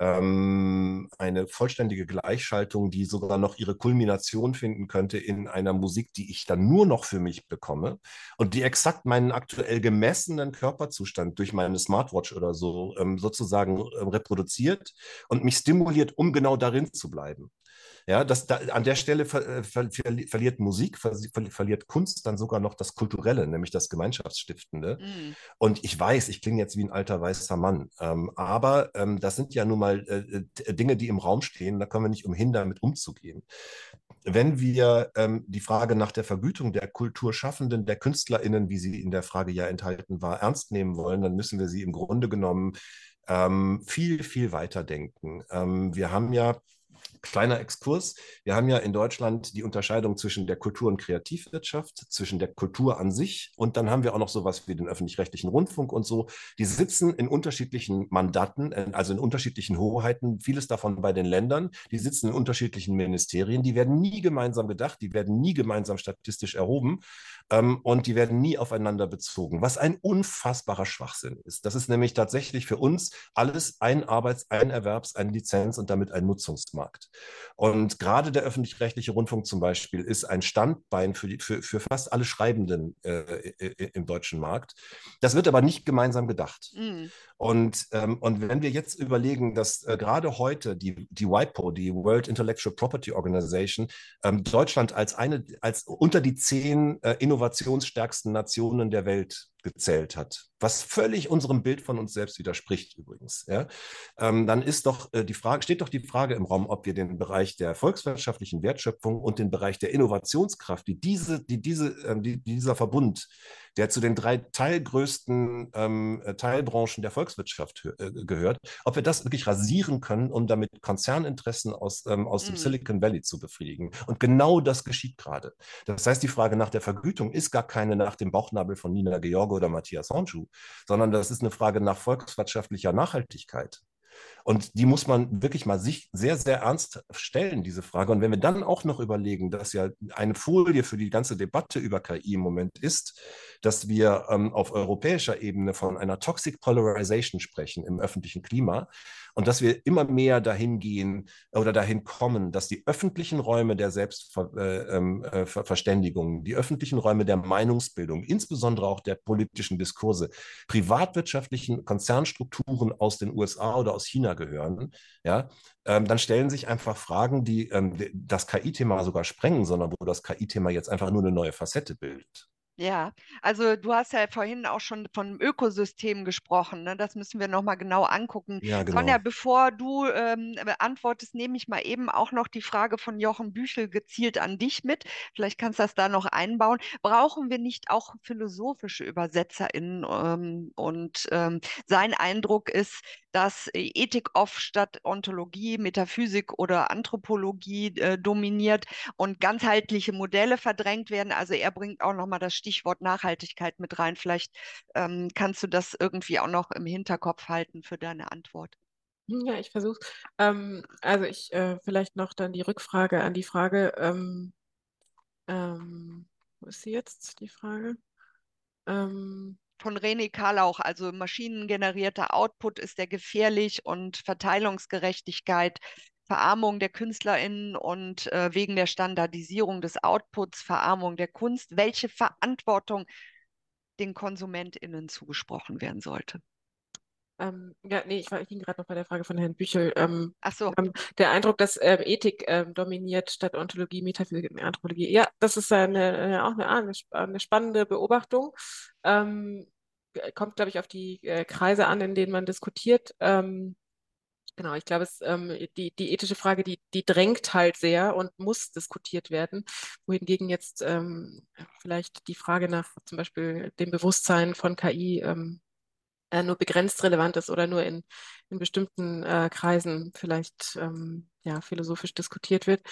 ähm, eine vollständige Gleichschaltung, die sogar noch ihre Kulmination finden könnte in einer Musik, die ich dann nur noch für mich bekomme und die exakt meinen aktuell gemessenen Körperzustand durch meine Smartwatch oder so ähm, sozusagen äh, reproduziert und mich stimuliert, um genau darin zu bleiben. Ja, das, da, an der Stelle ver, äh, ver, verliert Musik, ver, verliert Kunst dann sogar noch das Kulturelle, nämlich das Gemeinschaftsstiftende. Mm. Und ich weiß, ich klinge jetzt wie ein alter weißer Mann, ähm, aber ähm, das sind ja nun mal äh, äh, Dinge, die im Raum stehen, da können wir nicht umhin, damit umzugehen. Wenn wir ähm, die Frage nach der Vergütung der Kulturschaffenden, der KünstlerInnen, wie sie in der Frage ja enthalten war, ernst nehmen wollen, dann müssen wir sie im Grunde genommen ähm, viel, viel weiter denken. Ähm, wir haben ja Kleiner Exkurs. Wir haben ja in Deutschland die Unterscheidung zwischen der Kultur- und Kreativwirtschaft, zwischen der Kultur an sich und dann haben wir auch noch sowas wie den öffentlich-rechtlichen Rundfunk und so. Die sitzen in unterschiedlichen Mandaten, äh, also in unterschiedlichen Hoheiten, vieles davon bei den Ländern. Die sitzen in unterschiedlichen Ministerien. Die werden nie gemeinsam gedacht, die werden nie gemeinsam statistisch erhoben ähm, und die werden nie aufeinander bezogen, was ein unfassbarer Schwachsinn ist. Das ist nämlich tatsächlich für uns alles ein Arbeits-, ein Erwerbs-, ein Lizenz und damit ein Nutzungsmarkt. Und gerade der öffentlich-rechtliche Rundfunk zum Beispiel ist ein Standbein für, die, für, für fast alle Schreibenden äh, im deutschen Markt. Das wird aber nicht gemeinsam gedacht. Mhm. Und, ähm, und wenn wir jetzt überlegen, dass äh, gerade heute die, die WIPO, die World Intellectual Property Organization, ähm, Deutschland als eine, als unter die zehn äh, innovationsstärksten Nationen der Welt gezählt hat, was völlig unserem Bild von uns selbst widerspricht übrigens, ja, ähm, dann ist doch äh, die Frage, steht doch die Frage im Raum, ob wir den Bereich der volkswirtschaftlichen Wertschöpfung und den Bereich der Innovationskraft, die diese, die diese, äh, die, dieser Verbund, der zu den drei teilgrößten ähm, äh, Teilbranchen der Volkswirtschaft äh, gehört, ob wir das wirklich rasieren können, um damit Konzerninteressen aus, ähm, aus mhm. dem Silicon Valley zu befriedigen. Und genau das geschieht gerade. Das heißt, die Frage nach der Vergütung ist gar keine nach dem Bauchnabel von Nina George oder Matthias Hornschuh, sondern das ist eine Frage nach volkswirtschaftlicher Nachhaltigkeit. Und die muss man wirklich mal sich sehr, sehr ernst stellen, diese Frage. Und wenn wir dann auch noch überlegen, dass ja eine Folie für die ganze Debatte über KI im Moment ist, dass wir ähm, auf europäischer Ebene von einer Toxic Polarization sprechen im öffentlichen Klima und dass wir immer mehr dahin gehen oder dahin kommen, dass die öffentlichen Räume der Selbstverständigung, äh, ähm, äh, die öffentlichen Räume der Meinungsbildung, insbesondere auch der politischen Diskurse, privatwirtschaftlichen Konzernstrukturen aus den USA oder aus China gehören, ja, ähm, dann stellen sich einfach Fragen, die ähm, das KI-Thema sogar sprengen, sondern wo das KI-Thema jetzt einfach nur eine neue Facette bildet. Ja, also du hast ja vorhin auch schon von Ökosystem gesprochen. Ne? Das müssen wir nochmal genau angucken. Ja, genau. Sonja, bevor du ähm, beantwortest, nehme ich mal eben auch noch die Frage von Jochen Büchel gezielt an dich mit. Vielleicht kannst du das da noch einbauen. Brauchen wir nicht auch philosophische ÜbersetzerInnen? Ähm, und ähm, sein Eindruck ist, dass Ethik oft statt Ontologie, Metaphysik oder Anthropologie äh, dominiert und ganzheitliche Modelle verdrängt werden. Also er bringt auch nochmal das Stichwort Nachhaltigkeit mit rein. Vielleicht ähm, kannst du das irgendwie auch noch im Hinterkopf halten für deine Antwort. Ja, ich versuche ähm, also ich äh, vielleicht noch dann die Rückfrage an die Frage, ähm, ähm, wo ist sie jetzt, die Frage? Ähm, von René Karlauch, also maschinengenerierter Output ist der gefährlich und Verteilungsgerechtigkeit Verarmung der KünstlerInnen und äh, wegen der Standardisierung des Outputs, Verarmung der Kunst, welche Verantwortung den KonsumentInnen zugesprochen werden sollte. Ähm, ja, nee, ich war ich ging gerade noch bei der Frage von Herrn Büchel. Ähm, Ach so. Ähm, der Eindruck, dass ähm, Ethik ähm, dominiert statt Ontologie, Metaphysik und Anthropologie. Ja, das ist eine, eine auch eine, eine, spannende Beobachtung. Ähm, kommt, glaube ich, auf die äh, Kreise an, in denen man diskutiert. Genau, ich glaube, es, ähm, die, die ethische Frage, die, die drängt halt sehr und muss diskutiert werden, wohingegen jetzt ähm, vielleicht die Frage nach zum Beispiel dem Bewusstsein von KI ähm, äh, nur begrenzt relevant ist oder nur in, in bestimmten äh, Kreisen vielleicht ähm, ja, philosophisch diskutiert wird.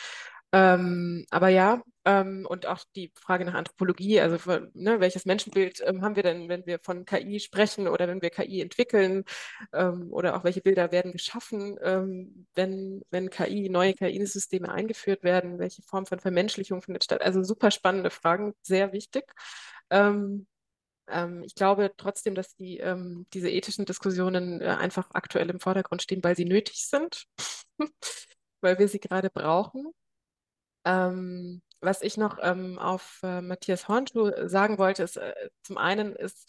Ähm, aber ja, ähm, und auch die Frage nach Anthropologie, also für, ne, welches Menschenbild ähm, haben wir denn, wenn wir von KI sprechen oder wenn wir KI entwickeln ähm, oder auch welche Bilder werden geschaffen, ähm, wenn, wenn KI, neue KI-Systeme eingeführt werden, welche Form von Vermenschlichung findet statt. Also super spannende Fragen, sehr wichtig. Ähm, ich glaube trotzdem, dass die, diese ethischen Diskussionen äh, einfach aktuell im Vordergrund stehen, weil sie nötig sind, <laughs> weil wir sie gerade brauchen. Ähm, was ich noch ähm, auf äh, Matthias Hornschuh sagen wollte, ist äh, zum einen ist,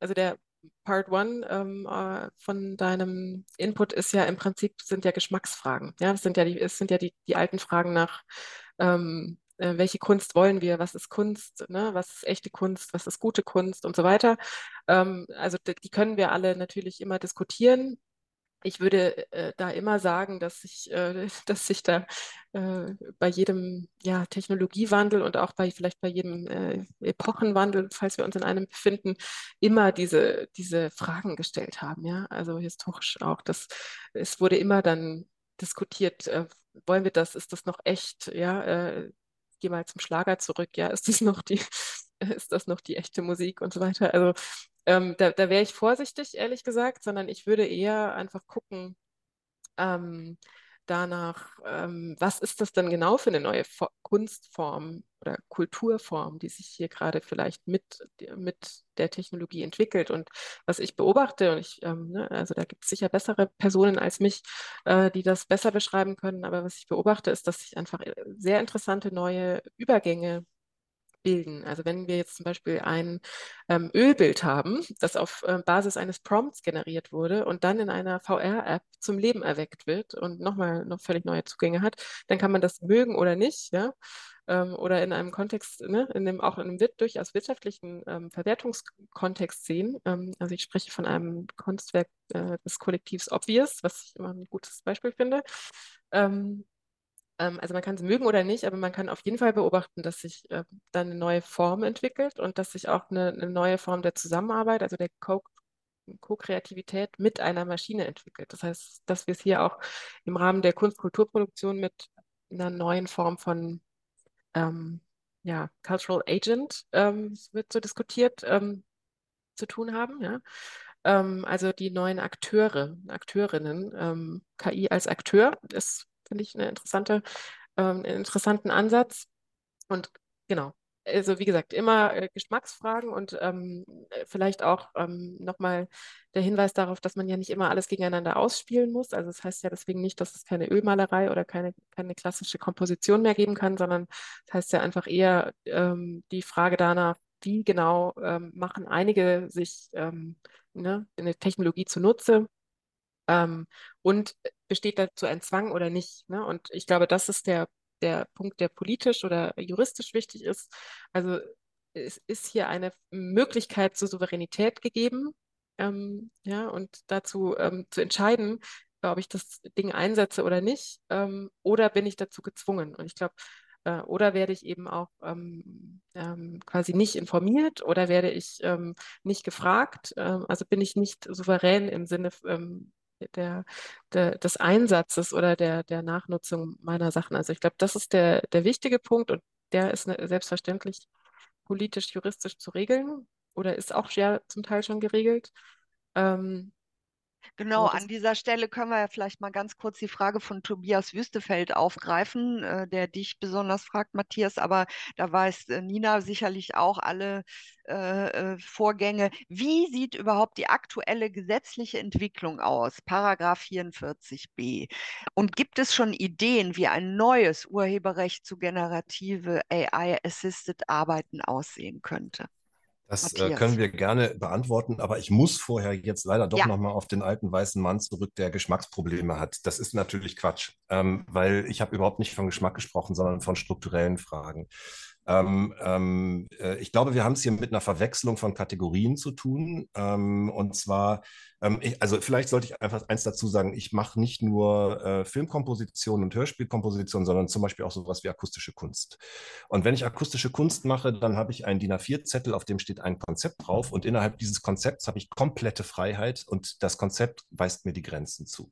also der Part One ähm, äh, von deinem Input ist ja im Prinzip sind ja Geschmacksfragen. Ja, es sind ja die, es sind ja die, die alten Fragen nach ähm, äh, welche Kunst wollen wir, was ist Kunst, ne? was ist echte Kunst, was ist gute Kunst und so weiter. Ähm, also die können wir alle natürlich immer diskutieren. Ich würde äh, da immer sagen, dass sich, äh, <laughs> sich da äh, bei jedem ja, Technologiewandel und auch bei vielleicht bei jedem äh, Epochenwandel, falls wir uns in einem befinden, immer diese, diese Fragen gestellt haben. Ja? Also historisch auch. Das, es wurde immer dann diskutiert, äh, wollen wir das, ist das noch echt? Ja, äh, gehe mal zum Schlager zurück, ja, ist das noch die, <laughs> ist das noch die echte Musik und so weiter. Also ähm, da, da wäre ich vorsichtig, ehrlich gesagt, sondern ich würde eher einfach gucken, ähm, danach, ähm, was ist das denn genau für eine neue Kunstform oder Kulturform, die sich hier gerade vielleicht mit, mit der Technologie entwickelt. Und was ich beobachte, und ich, ähm, ne, also da gibt es sicher bessere Personen als mich, äh, die das besser beschreiben können, aber was ich beobachte, ist, dass sich einfach äh, sehr interessante neue Übergänge bilden. Also wenn wir jetzt zum Beispiel ein ähm, Ölbild haben, das auf äh, Basis eines Prompts generiert wurde und dann in einer VR-App zum Leben erweckt wird und nochmal noch völlig neue Zugänge hat, dann kann man das mögen oder nicht, ja. Ähm, oder in einem Kontext, ne, in dem auch in einem durchaus wirtschaftlichen ähm, Verwertungskontext sehen. Ähm, also ich spreche von einem Kunstwerk äh, des Kollektivs Obvious, was ich immer ein gutes Beispiel finde. Ähm, also man kann es mögen oder nicht, aber man kann auf jeden Fall beobachten, dass sich äh, dann eine neue Form entwickelt und dass sich auch eine, eine neue Form der Zusammenarbeit, also der Co Co-Kreativität mit einer Maschine entwickelt. Das heißt, dass wir es hier auch im Rahmen der Kunst-Kulturproduktion mit einer neuen Form von ähm, ja, Cultural Agent, ähm, wird so diskutiert, ähm, zu tun haben. Ja? Ähm, also die neuen Akteure, Akteurinnen, ähm, KI als Akteur ist finde ich eine interessante, ähm, einen interessanten Ansatz. Und genau, also wie gesagt, immer äh, Geschmacksfragen und ähm, vielleicht auch ähm, nochmal der Hinweis darauf, dass man ja nicht immer alles gegeneinander ausspielen muss. Also das heißt ja deswegen nicht, dass es keine Ölmalerei oder keine, keine klassische Komposition mehr geben kann, sondern das heißt ja einfach eher ähm, die Frage danach, wie genau ähm, machen einige sich ähm, ne, eine Technologie zunutze ähm, und besteht dazu ein Zwang oder nicht? Ne? Und ich glaube, das ist der, der Punkt, der politisch oder juristisch wichtig ist. Also es ist hier eine Möglichkeit zur Souveränität gegeben, ähm, ja, und dazu ähm, zu entscheiden, ob ich das Ding einsetze oder nicht, ähm, oder bin ich dazu gezwungen? Und ich glaube, äh, oder werde ich eben auch ähm, ähm, quasi nicht informiert oder werde ich ähm, nicht gefragt? Also bin ich nicht souverän im Sinne, der, der, des Einsatzes oder der, der Nachnutzung meiner Sachen. Also ich glaube, das ist der, der wichtige Punkt und der ist ne, selbstverständlich politisch, juristisch zu regeln oder ist auch ja zum Teil schon geregelt. Ähm, Genau, an dieser Stelle können wir ja vielleicht mal ganz kurz die Frage von Tobias Wüstefeld aufgreifen, äh, der dich besonders fragt, Matthias, aber da weiß äh, Nina sicherlich auch alle äh, äh Vorgänge. Wie sieht überhaupt die aktuelle gesetzliche Entwicklung aus? Paragraph 44b. Und gibt es schon Ideen, wie ein neues Urheberrecht zu generative AI-assisted Arbeiten aussehen könnte? Das äh, können wir gerne beantworten, aber ich muss vorher jetzt leider doch ja. nochmal auf den alten weißen Mann zurück, der Geschmacksprobleme hat. Das ist natürlich Quatsch, ähm, weil ich habe überhaupt nicht von Geschmack gesprochen, sondern von strukturellen Fragen. Ähm, ähm, äh, ich glaube, wir haben es hier mit einer Verwechslung von Kategorien zu tun. Ähm, und zwar ähm, ich, also vielleicht sollte ich einfach eins dazu sagen, ich mache nicht nur äh, Filmkomposition und Hörspielkomposition, sondern zum Beispiel auch sowas wie akustische Kunst. Und wenn ich akustische Kunst mache, dann habe ich einen DIN A4-Zettel, auf dem steht ein Konzept drauf und innerhalb dieses Konzepts habe ich komplette Freiheit und das Konzept weist mir die Grenzen zu.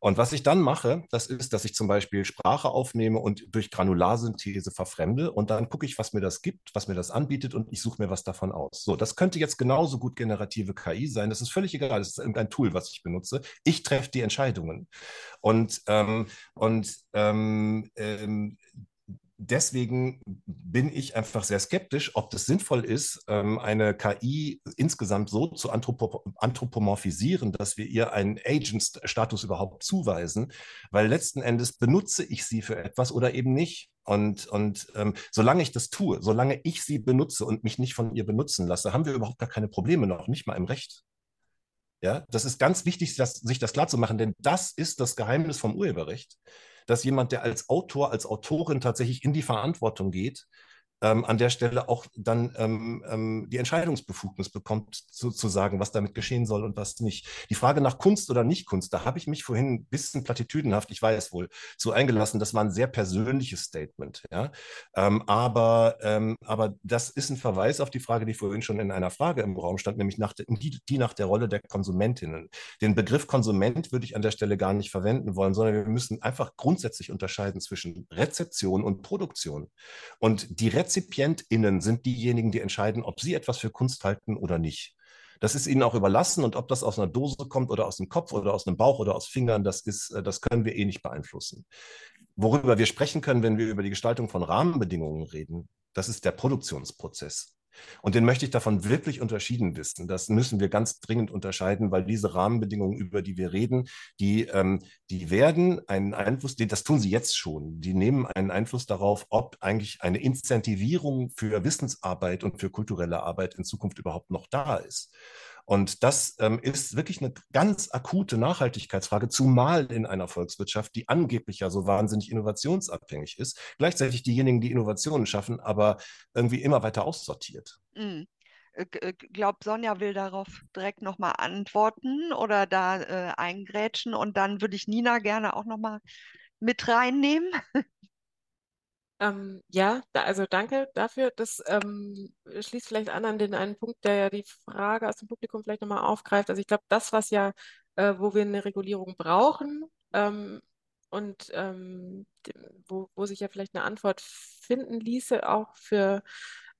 Und was ich dann mache, das ist, dass ich zum Beispiel Sprache aufnehme und durch Granularsynthese verfremde und dann gucke ich, was mir das gibt, was mir das anbietet und ich suche mir was davon aus. So, das könnte jetzt genauso gut generative KI sein, das ist völlig egal, das ist irgendein Tool, was ich benutze. Ich treffe die Entscheidungen. Und, ähm, und ähm, ähm, deswegen bin ich einfach sehr skeptisch, ob das sinnvoll ist, ähm, eine KI insgesamt so zu anthropomorphisieren, dass wir ihr einen Agent-Status überhaupt zuweisen, weil letzten Endes benutze ich sie für etwas oder eben nicht. Und, und ähm, solange ich das tue, solange ich sie benutze und mich nicht von ihr benutzen lasse, haben wir überhaupt gar keine Probleme noch, nicht mal im Recht. Ja, das ist ganz wichtig, das, sich das klarzumachen, denn das ist das Geheimnis vom Urheberrecht, dass jemand, der als Autor, als Autorin tatsächlich in die Verantwortung geht, ähm, an der Stelle auch dann ähm, ähm, die Entscheidungsbefugnis bekommt, zu, zu sagen, was damit geschehen soll und was nicht. Die Frage nach Kunst oder Nicht-Kunst, da habe ich mich vorhin ein bisschen platitüdenhaft, ich weiß wohl, so eingelassen. Das war ein sehr persönliches Statement. Ja? Ähm, aber, ähm, aber das ist ein Verweis auf die Frage, die vorhin schon in einer Frage im Raum stand, nämlich nach de, die, die nach der Rolle der Konsumentinnen. Den Begriff Konsument würde ich an der Stelle gar nicht verwenden wollen, sondern wir müssen einfach grundsätzlich unterscheiden zwischen Rezeption und Produktion. Und die Rezeption RezipientInnen sind diejenigen, die entscheiden, ob sie etwas für Kunst halten oder nicht. Das ist ihnen auch überlassen und ob das aus einer Dose kommt oder aus dem Kopf oder aus dem Bauch oder aus Fingern, das ist, äh, das können wir eh nicht beeinflussen. Worüber wir sprechen können, wenn wir über die Gestaltung von Rahmenbedingungen reden, das ist der Produktionsprozess. Und den möchte ich davon wirklich unterschieden wissen. Das müssen wir ganz dringend unterscheiden, weil diese Rahmenbedingungen, über die wir reden, die, ähm, die werden einen Einfluss, das tun sie jetzt schon, die nehmen einen Einfluss darauf, ob eigentlich eine Incentivierung für Wissensarbeit und für kulturelle Arbeit in Zukunft überhaupt noch da ist. Und das ähm, ist wirklich eine ganz akute Nachhaltigkeitsfrage, zumal in einer Volkswirtschaft, die angeblich ja so wahnsinnig innovationsabhängig ist, gleichzeitig diejenigen, die Innovationen schaffen, aber irgendwie immer weiter aussortiert. Mhm. Glaubt Sonja will darauf direkt nochmal antworten oder da äh, eingrätschen und dann würde ich Nina gerne auch nochmal mit reinnehmen. <laughs> Ähm, ja, da, also danke dafür. Das ähm, schließt vielleicht an an den einen Punkt, der ja die Frage aus dem Publikum vielleicht nochmal aufgreift. Also ich glaube, das, was ja, äh, wo wir eine Regulierung brauchen ähm, und ähm, wo, wo sich ja vielleicht eine Antwort finden ließe, auch für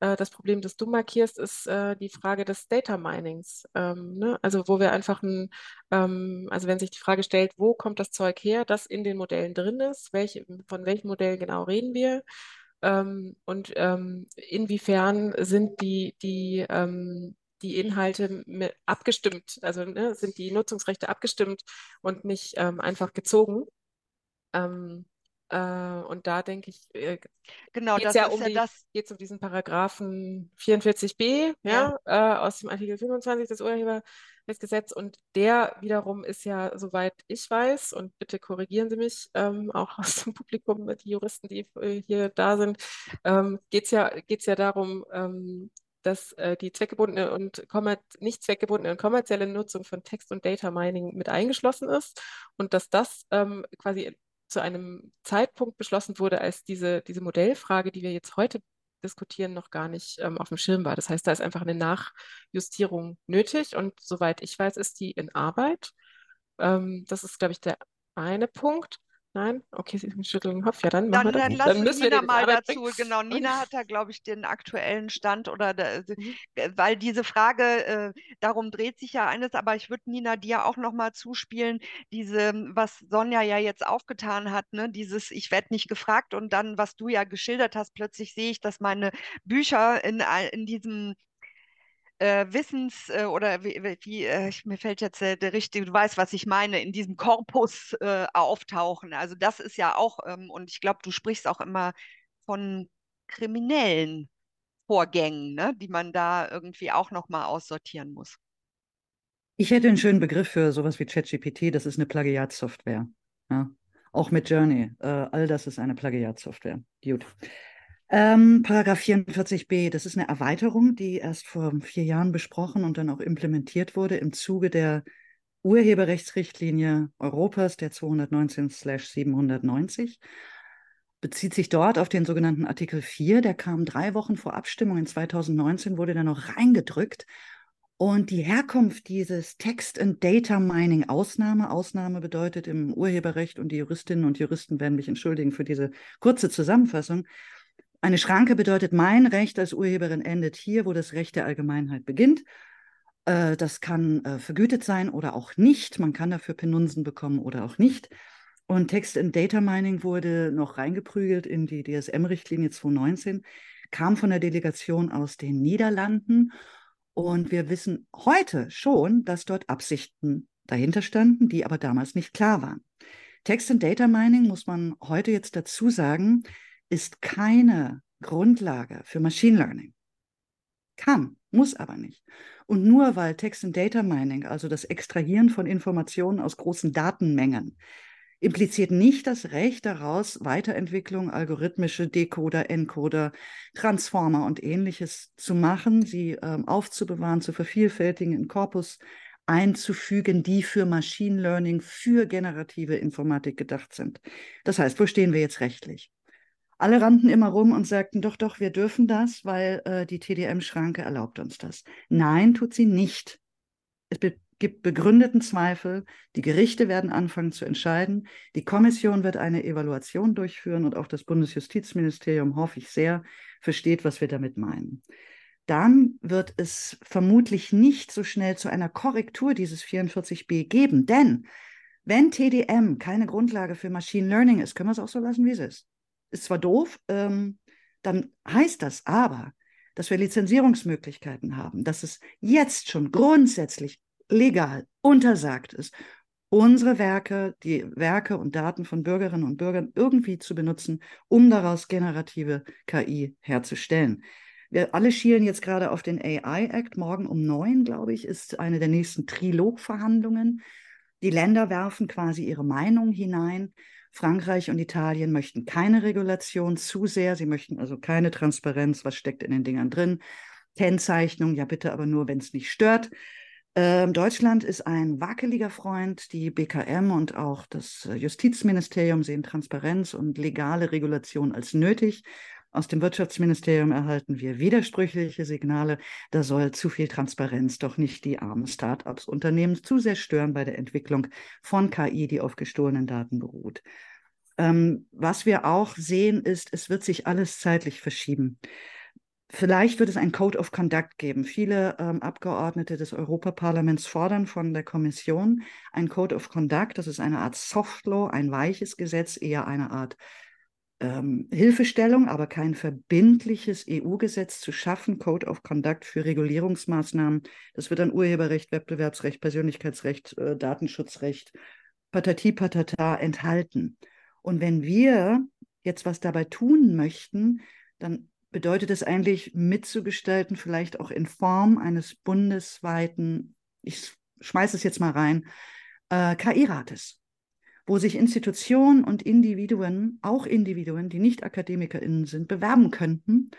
das Problem, das du markierst, ist äh, die Frage des Data Minings. Ähm, ne? Also wo wir einfach ein, ähm, also wenn sich die Frage stellt, wo kommt das Zeug her, das in den Modellen drin ist, welche, von welchem Modell genau reden wir? Ähm, und inwiefern sind die, die, die Inhalte abgestimmt, also ne, sind die Nutzungsrechte abgestimmt und nicht ähm, einfach gezogen. Ähm, äh, und da denke ich, äh, genau, geht es ja um ja das. Geht's um diesen Paragraphen 44b, ja, ja. Äh, aus dem Artikel 25 des Urheberrechtsgesetzes. Und der wiederum ist ja, soweit ich weiß, und bitte korrigieren Sie mich, ähm, auch aus dem Publikum, die Juristen, die äh, hier da sind, ähm, geht es ja, geht's ja darum, ähm, dass äh, die zweckgebundene und nicht zweckgebundene und kommerzielle Nutzung von Text- und Data Mining mit eingeschlossen ist und dass das ähm, quasi zu einem Zeitpunkt beschlossen wurde, als diese, diese Modellfrage, die wir jetzt heute diskutieren, noch gar nicht ähm, auf dem Schirm war. Das heißt, da ist einfach eine Nachjustierung nötig und soweit ich weiß, ist die in Arbeit. Ähm, das ist, glaube ich, der eine Punkt. Nein? Okay, Sie schütteln den Kopf. Ja, dann machen dann, wir. Dann lassen dann müssen Nina wir mal dazu. Bringen. Genau, Nina hat da, glaube ich, den aktuellen Stand oder da, mhm. Äh, weil diese Frage, äh, darum dreht sich ja eines, aber ich würde Nina dir auch nochmal zuspielen, diese, was Sonja ja jetzt aufgetan hat, ne, dieses Ich werde nicht gefragt und dann, was du ja geschildert hast, plötzlich sehe ich, dass meine Bücher in, in diesem äh, Wissens- äh, oder wie, wie äh, mir fällt jetzt äh, der richtige, du weißt, was ich meine, in diesem Korpus äh, auftauchen. Also das ist ja auch, ähm, und ich glaube, du sprichst auch immer von kriminellen Vorgängen, ne, die man da irgendwie auch nochmal aussortieren muss. Ich hätte einen schönen Begriff für sowas wie ChatGPT, das ist eine Plagiatsoftware. Ja? Auch mit Journey, äh, all das ist eine Plagiatsoftware. Gut. Ähm, Paragraph 44b, das ist eine Erweiterung, die erst vor vier Jahren besprochen und dann auch implementiert wurde im Zuge der Urheberrechtsrichtlinie Europas, der 219-790. Bezieht sich dort auf den sogenannten Artikel 4, der kam drei Wochen vor Abstimmung in 2019, wurde dann noch reingedrückt. Und die Herkunft dieses Text and Data Mining Ausnahme, Ausnahme bedeutet im Urheberrecht und die Juristinnen und Juristen werden mich entschuldigen für diese kurze Zusammenfassung, eine Schranke bedeutet, mein Recht als Urheberin endet hier, wo das Recht der Allgemeinheit beginnt. Äh, das kann äh, vergütet sein oder auch nicht. Man kann dafür Penunsen bekommen oder auch nicht. Und Text and Data Mining wurde noch reingeprügelt in die DSM-Richtlinie 2019, kam von der Delegation aus den Niederlanden. Und wir wissen heute schon, dass dort Absichten dahinter standen, die aber damals nicht klar waren. Text and Data Mining, muss man heute jetzt dazu sagen, ist keine Grundlage für Machine Learning. Kann, muss aber nicht. Und nur weil Text and Data Mining, also das Extrahieren von Informationen aus großen Datenmengen, impliziert nicht das Recht daraus, Weiterentwicklung, algorithmische Decoder, Encoder, Transformer und ähnliches zu machen, sie ähm, aufzubewahren, zu vervielfältigen, in Korpus einzufügen, die für Machine Learning, für generative Informatik gedacht sind. Das heißt, wo stehen wir jetzt rechtlich? Alle rannten immer rum und sagten, doch, doch, wir dürfen das, weil äh, die TDM-Schranke erlaubt uns das. Nein, tut sie nicht. Es be gibt begründeten Zweifel. Die Gerichte werden anfangen zu entscheiden. Die Kommission wird eine Evaluation durchführen und auch das Bundesjustizministerium, hoffe ich sehr, versteht, was wir damit meinen. Dann wird es vermutlich nicht so schnell zu einer Korrektur dieses 44b geben, denn wenn TDM keine Grundlage für Machine Learning ist, können wir es auch so lassen, wie es ist ist zwar doof, ähm, dann heißt das aber, dass wir Lizenzierungsmöglichkeiten haben, dass es jetzt schon grundsätzlich legal untersagt ist, unsere Werke, die Werke und Daten von Bürgerinnen und Bürgern irgendwie zu benutzen, um daraus generative KI herzustellen. Wir alle schielen jetzt gerade auf den AI Act. Morgen um neun, glaube ich, ist eine der nächsten Trilogverhandlungen. Die Länder werfen quasi ihre Meinung hinein. Frankreich und Italien möchten keine Regulation zu sehr. Sie möchten also keine Transparenz, was steckt in den Dingern drin. Kennzeichnung, ja bitte aber nur, wenn es nicht stört. Ähm, Deutschland ist ein wackeliger Freund. Die BKM und auch das Justizministerium sehen Transparenz und legale Regulation als nötig. Aus dem Wirtschaftsministerium erhalten wir widersprüchliche Signale. Da soll zu viel Transparenz doch nicht die armen Start-ups Unternehmen zu sehr stören bei der Entwicklung von KI, die auf gestohlenen Daten beruht. Ähm, was wir auch sehen, ist, es wird sich alles zeitlich verschieben. Vielleicht wird es ein Code of Conduct geben. Viele ähm, Abgeordnete des Europaparlaments fordern von der Kommission ein Code of Conduct. Das ist eine Art Soft Law, ein weiches Gesetz, eher eine Art ähm, Hilfestellung, aber kein verbindliches EU-Gesetz zu schaffen, Code of Conduct für Regulierungsmaßnahmen. Das wird dann Urheberrecht, Wettbewerbsrecht, Persönlichkeitsrecht, äh, Datenschutzrecht, Patati Patata enthalten. Und wenn wir jetzt was dabei tun möchten, dann bedeutet es eigentlich mitzugestalten, vielleicht auch in Form eines bundesweiten, ich schmeiße es jetzt mal rein, äh, KI-Rates, wo sich Institutionen und Individuen, auch Individuen, die nicht AkademikerInnen sind, bewerben könnten,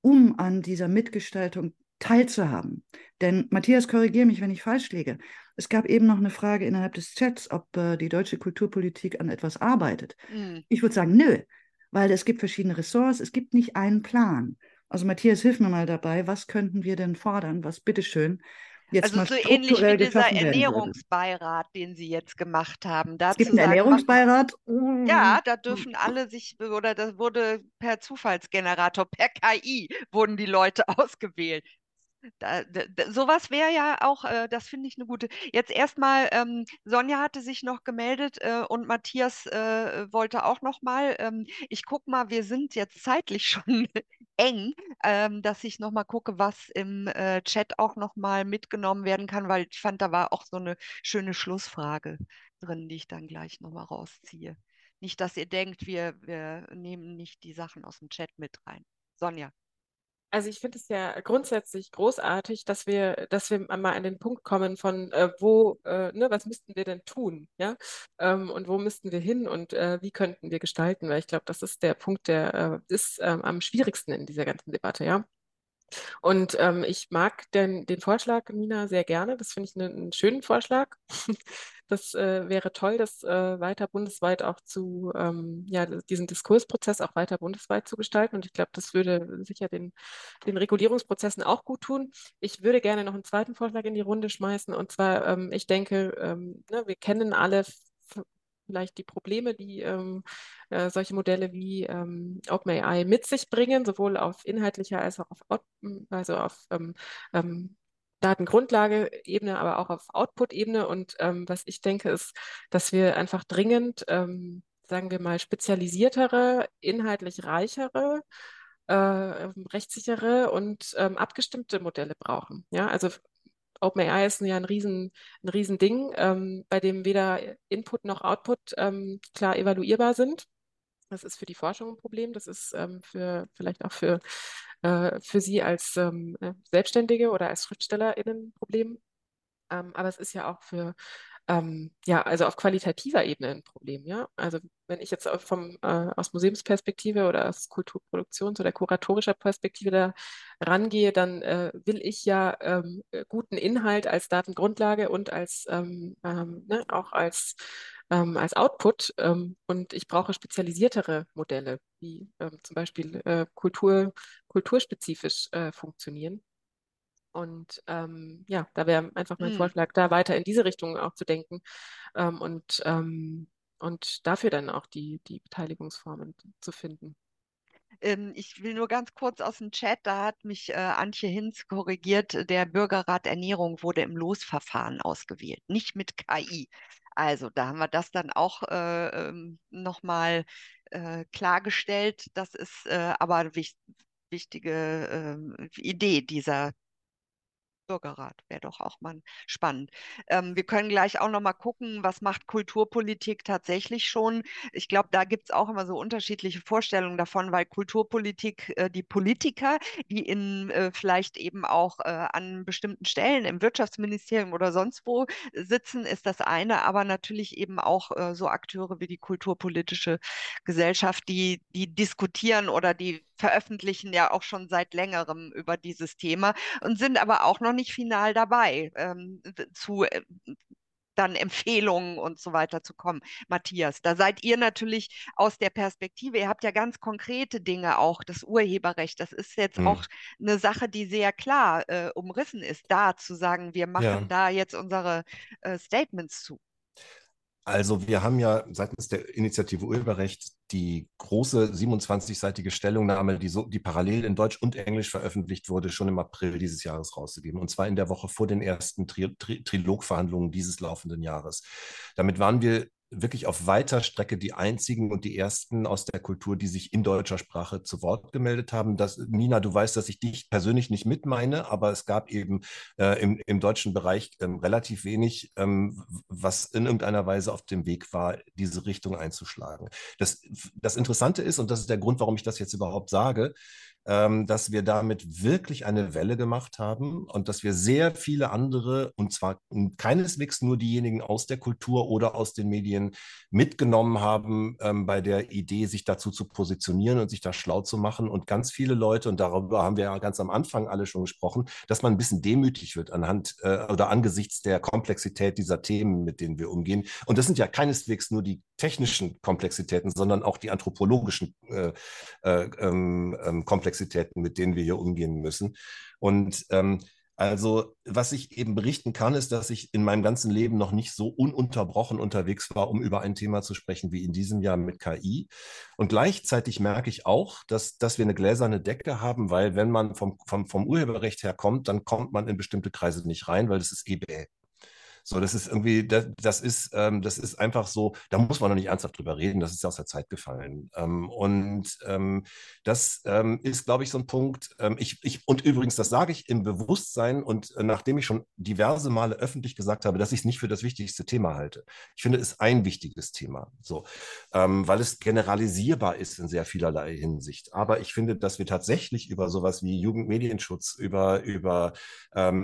um an dieser Mitgestaltung teilzuhaben. Denn Matthias, korrigiere mich, wenn ich falsch liege. Es gab eben noch eine Frage innerhalb des Chats, ob äh, die deutsche Kulturpolitik an etwas arbeitet. Mhm. Ich würde sagen, nö weil es gibt verschiedene Ressorts, es gibt nicht einen Plan. Also Matthias, hilf mir mal dabei, was könnten wir denn fordern, was bitteschön jetzt also so ähnlich wie dieser Ernährungsbeirat, den Sie jetzt gemacht haben. es gibt einen Ernährungsbeirat. Ja, da dürfen alle sich, oder das wurde per Zufallsgenerator, per KI wurden die Leute <laughs> ausgewählt. Da, da, sowas wäre ja auch, äh, das finde ich eine gute. Jetzt erstmal, ähm, Sonja hatte sich noch gemeldet äh, und Matthias äh, wollte auch noch mal. Ähm, ich gucke mal, wir sind jetzt zeitlich <laughs> schon eng, ähm, dass ich noch mal gucke, was im äh, Chat auch noch mal mitgenommen werden kann, weil ich fand, da war auch so eine schöne Schlussfrage drin, die ich dann gleich noch mal rausziehe. Nicht, dass ihr denkt, wir, wir nehmen nicht die Sachen aus dem Chat mit rein. Sonja. Also ich finde es ja grundsätzlich großartig, dass wir, dass wir mal an den Punkt kommen von äh, wo, äh, ne, was müssten wir denn tun, ja, ähm, und wo müssten wir hin und äh, wie könnten wir gestalten, weil ich glaube, das ist der Punkt, der äh, ist ähm, am schwierigsten in dieser ganzen Debatte, ja. Und ähm, ich mag den, den Vorschlag, Nina, sehr gerne. Das finde ich einen, einen schönen Vorschlag. <laughs> Das äh, wäre toll, das äh, weiter bundesweit auch zu, ähm, ja, diesen Diskursprozess auch weiter bundesweit zu gestalten. Und ich glaube, das würde sicher den, den Regulierungsprozessen auch gut tun. Ich würde gerne noch einen zweiten Vorschlag in die Runde schmeißen. Und zwar, ähm, ich denke, ähm, ne, wir kennen alle vielleicht die Probleme, die ähm, äh, solche Modelle wie ähm, OpenAI mit sich bringen, sowohl auf inhaltlicher als auch auf, also auf ähm, ähm Datengrundlage-Ebene, aber auch auf Output-Ebene. Und ähm, was ich denke, ist, dass wir einfach dringend, ähm, sagen wir mal, spezialisiertere, inhaltlich reichere, äh, rechtssichere und ähm, abgestimmte Modelle brauchen. Ja, also OpenAI ist ja ein riesen, ein riesen Ding, ähm, bei dem weder Input noch Output ähm, klar evaluierbar sind. Das ist für die Forschung ein Problem. Das ist ähm, für vielleicht auch für, äh, für Sie als ähm, äh, Selbstständige oder als SchriftstellerInnen ein Problem. Ähm, aber es ist ja auch für ähm, ja, also auf qualitativer Ebene ein Problem, ja. Also wenn ich jetzt vom, äh, aus Museumsperspektive oder aus Kulturproduktions- oder kuratorischer Perspektive da rangehe, dann äh, will ich ja ähm, guten Inhalt als Datengrundlage und als ähm, ähm ne, auch als ähm, als Output ähm, und ich brauche spezialisiertere Modelle, die ähm, zum Beispiel äh, Kultur, kulturspezifisch äh, funktionieren. Und ähm, ja, da wäre einfach mein hm. Vorschlag, da weiter in diese Richtung auch zu denken ähm, und, ähm, und dafür dann auch die, die Beteiligungsformen zu finden. Ähm, ich will nur ganz kurz aus dem Chat, da hat mich äh, Antje Hinz korrigiert, der Bürgerrat Ernährung wurde im Losverfahren ausgewählt, nicht mit KI. Also da haben wir das dann auch äh, ähm, nochmal äh, klargestellt. Das ist äh, aber wichtig wichtige äh, Idee dieser Bürgerrat wäre doch auch mal spannend. Ähm, wir können gleich auch noch mal gucken, was macht Kulturpolitik tatsächlich schon. Ich glaube, da gibt es auch immer so unterschiedliche Vorstellungen davon, weil Kulturpolitik, äh, die Politiker, die in äh, vielleicht eben auch äh, an bestimmten Stellen im Wirtschaftsministerium oder sonst wo sitzen, ist das eine, aber natürlich eben auch äh, so Akteure wie die kulturpolitische Gesellschaft, die, die diskutieren oder die veröffentlichen ja auch schon seit längerem über dieses Thema und sind aber auch noch nicht final dabei, ähm, zu äh, dann Empfehlungen und so weiter zu kommen. Matthias, da seid ihr natürlich aus der Perspektive, ihr habt ja ganz konkrete Dinge auch, das Urheberrecht, das ist jetzt Hm. auch eine Sache, die sehr klar äh, umrissen ist, da zu sagen, wir machen Ja. da jetzt unsere äh, Statements zu. Also wir haben ja seitens der Initiative Urheberrecht die große 27-seitige Stellungnahme, die, so, die parallel in Deutsch und Englisch veröffentlicht wurde, schon im April dieses Jahres rausgegeben. Und zwar in der Woche vor den ersten Tri Tri Trilogverhandlungen dieses laufenden Jahres. Damit waren wir wirklich auf weiter Strecke die einzigen und die ersten aus der Kultur, die sich in deutscher Sprache zu Wort gemeldet haben. Das, Nina, du weißt, dass ich dich persönlich nicht mit meine, aber es gab eben äh, im, im deutschen Bereich ähm, relativ wenig, ähm, was in irgendeiner Weise auf dem Weg war, diese Richtung einzuschlagen. Das, das Interessante ist, und das ist der Grund, warum ich das jetzt überhaupt sage, dass wir damit wirklich eine Welle gemacht haben und dass wir sehr viele andere, und zwar keineswegs nur diejenigen aus der Kultur oder aus den Medien, mitgenommen haben ähm, bei der Idee, sich dazu zu positionieren und sich da schlau zu machen. Und ganz viele Leute, und darüber haben wir ja ganz am Anfang alle schon gesprochen, dass man ein bisschen demütig wird anhand äh, oder angesichts der Komplexität dieser Themen, mit denen wir umgehen. Und das sind ja keineswegs nur die technischen Komplexitäten, sondern auch die anthropologischen äh, äh, ähm, ähm, Komplexitäten, mit denen wir hier umgehen müssen. Und ähm, also, was ich eben berichten kann, ist, dass ich in meinem ganzen Leben noch nicht so ununterbrochen unterwegs war, um über ein Thema zu sprechen wie in diesem Jahr mit KI. Und gleichzeitig merke ich auch, dass, dass wir eine gläserne Decke haben, weil wenn man vom, vom, vom Urheberrecht her kommt, dann kommt man in bestimmte Kreise nicht rein, weil das ist bäh. So, das ist irgendwie, das, das ist, ähm, das ist einfach so, da muss man noch nicht ernsthaft drüber reden, das ist ja aus der Zeit gefallen. Ähm, und ähm, das ähm, ist, glaube ich, so ein Punkt. Ähm, ich, ich, und übrigens, das sage ich im Bewusstsein und äh, nachdem ich schon diverse Male öffentlich gesagt habe, dass ich es nicht für das wichtigste Thema halte. Ich finde, es ein wichtiges Thema, so, ähm, weil es generalisierbar ist in sehr vielerlei Hinsicht. Aber ich finde, dass wir tatsächlich über sowas wie Jugendmedienschutz, über, über,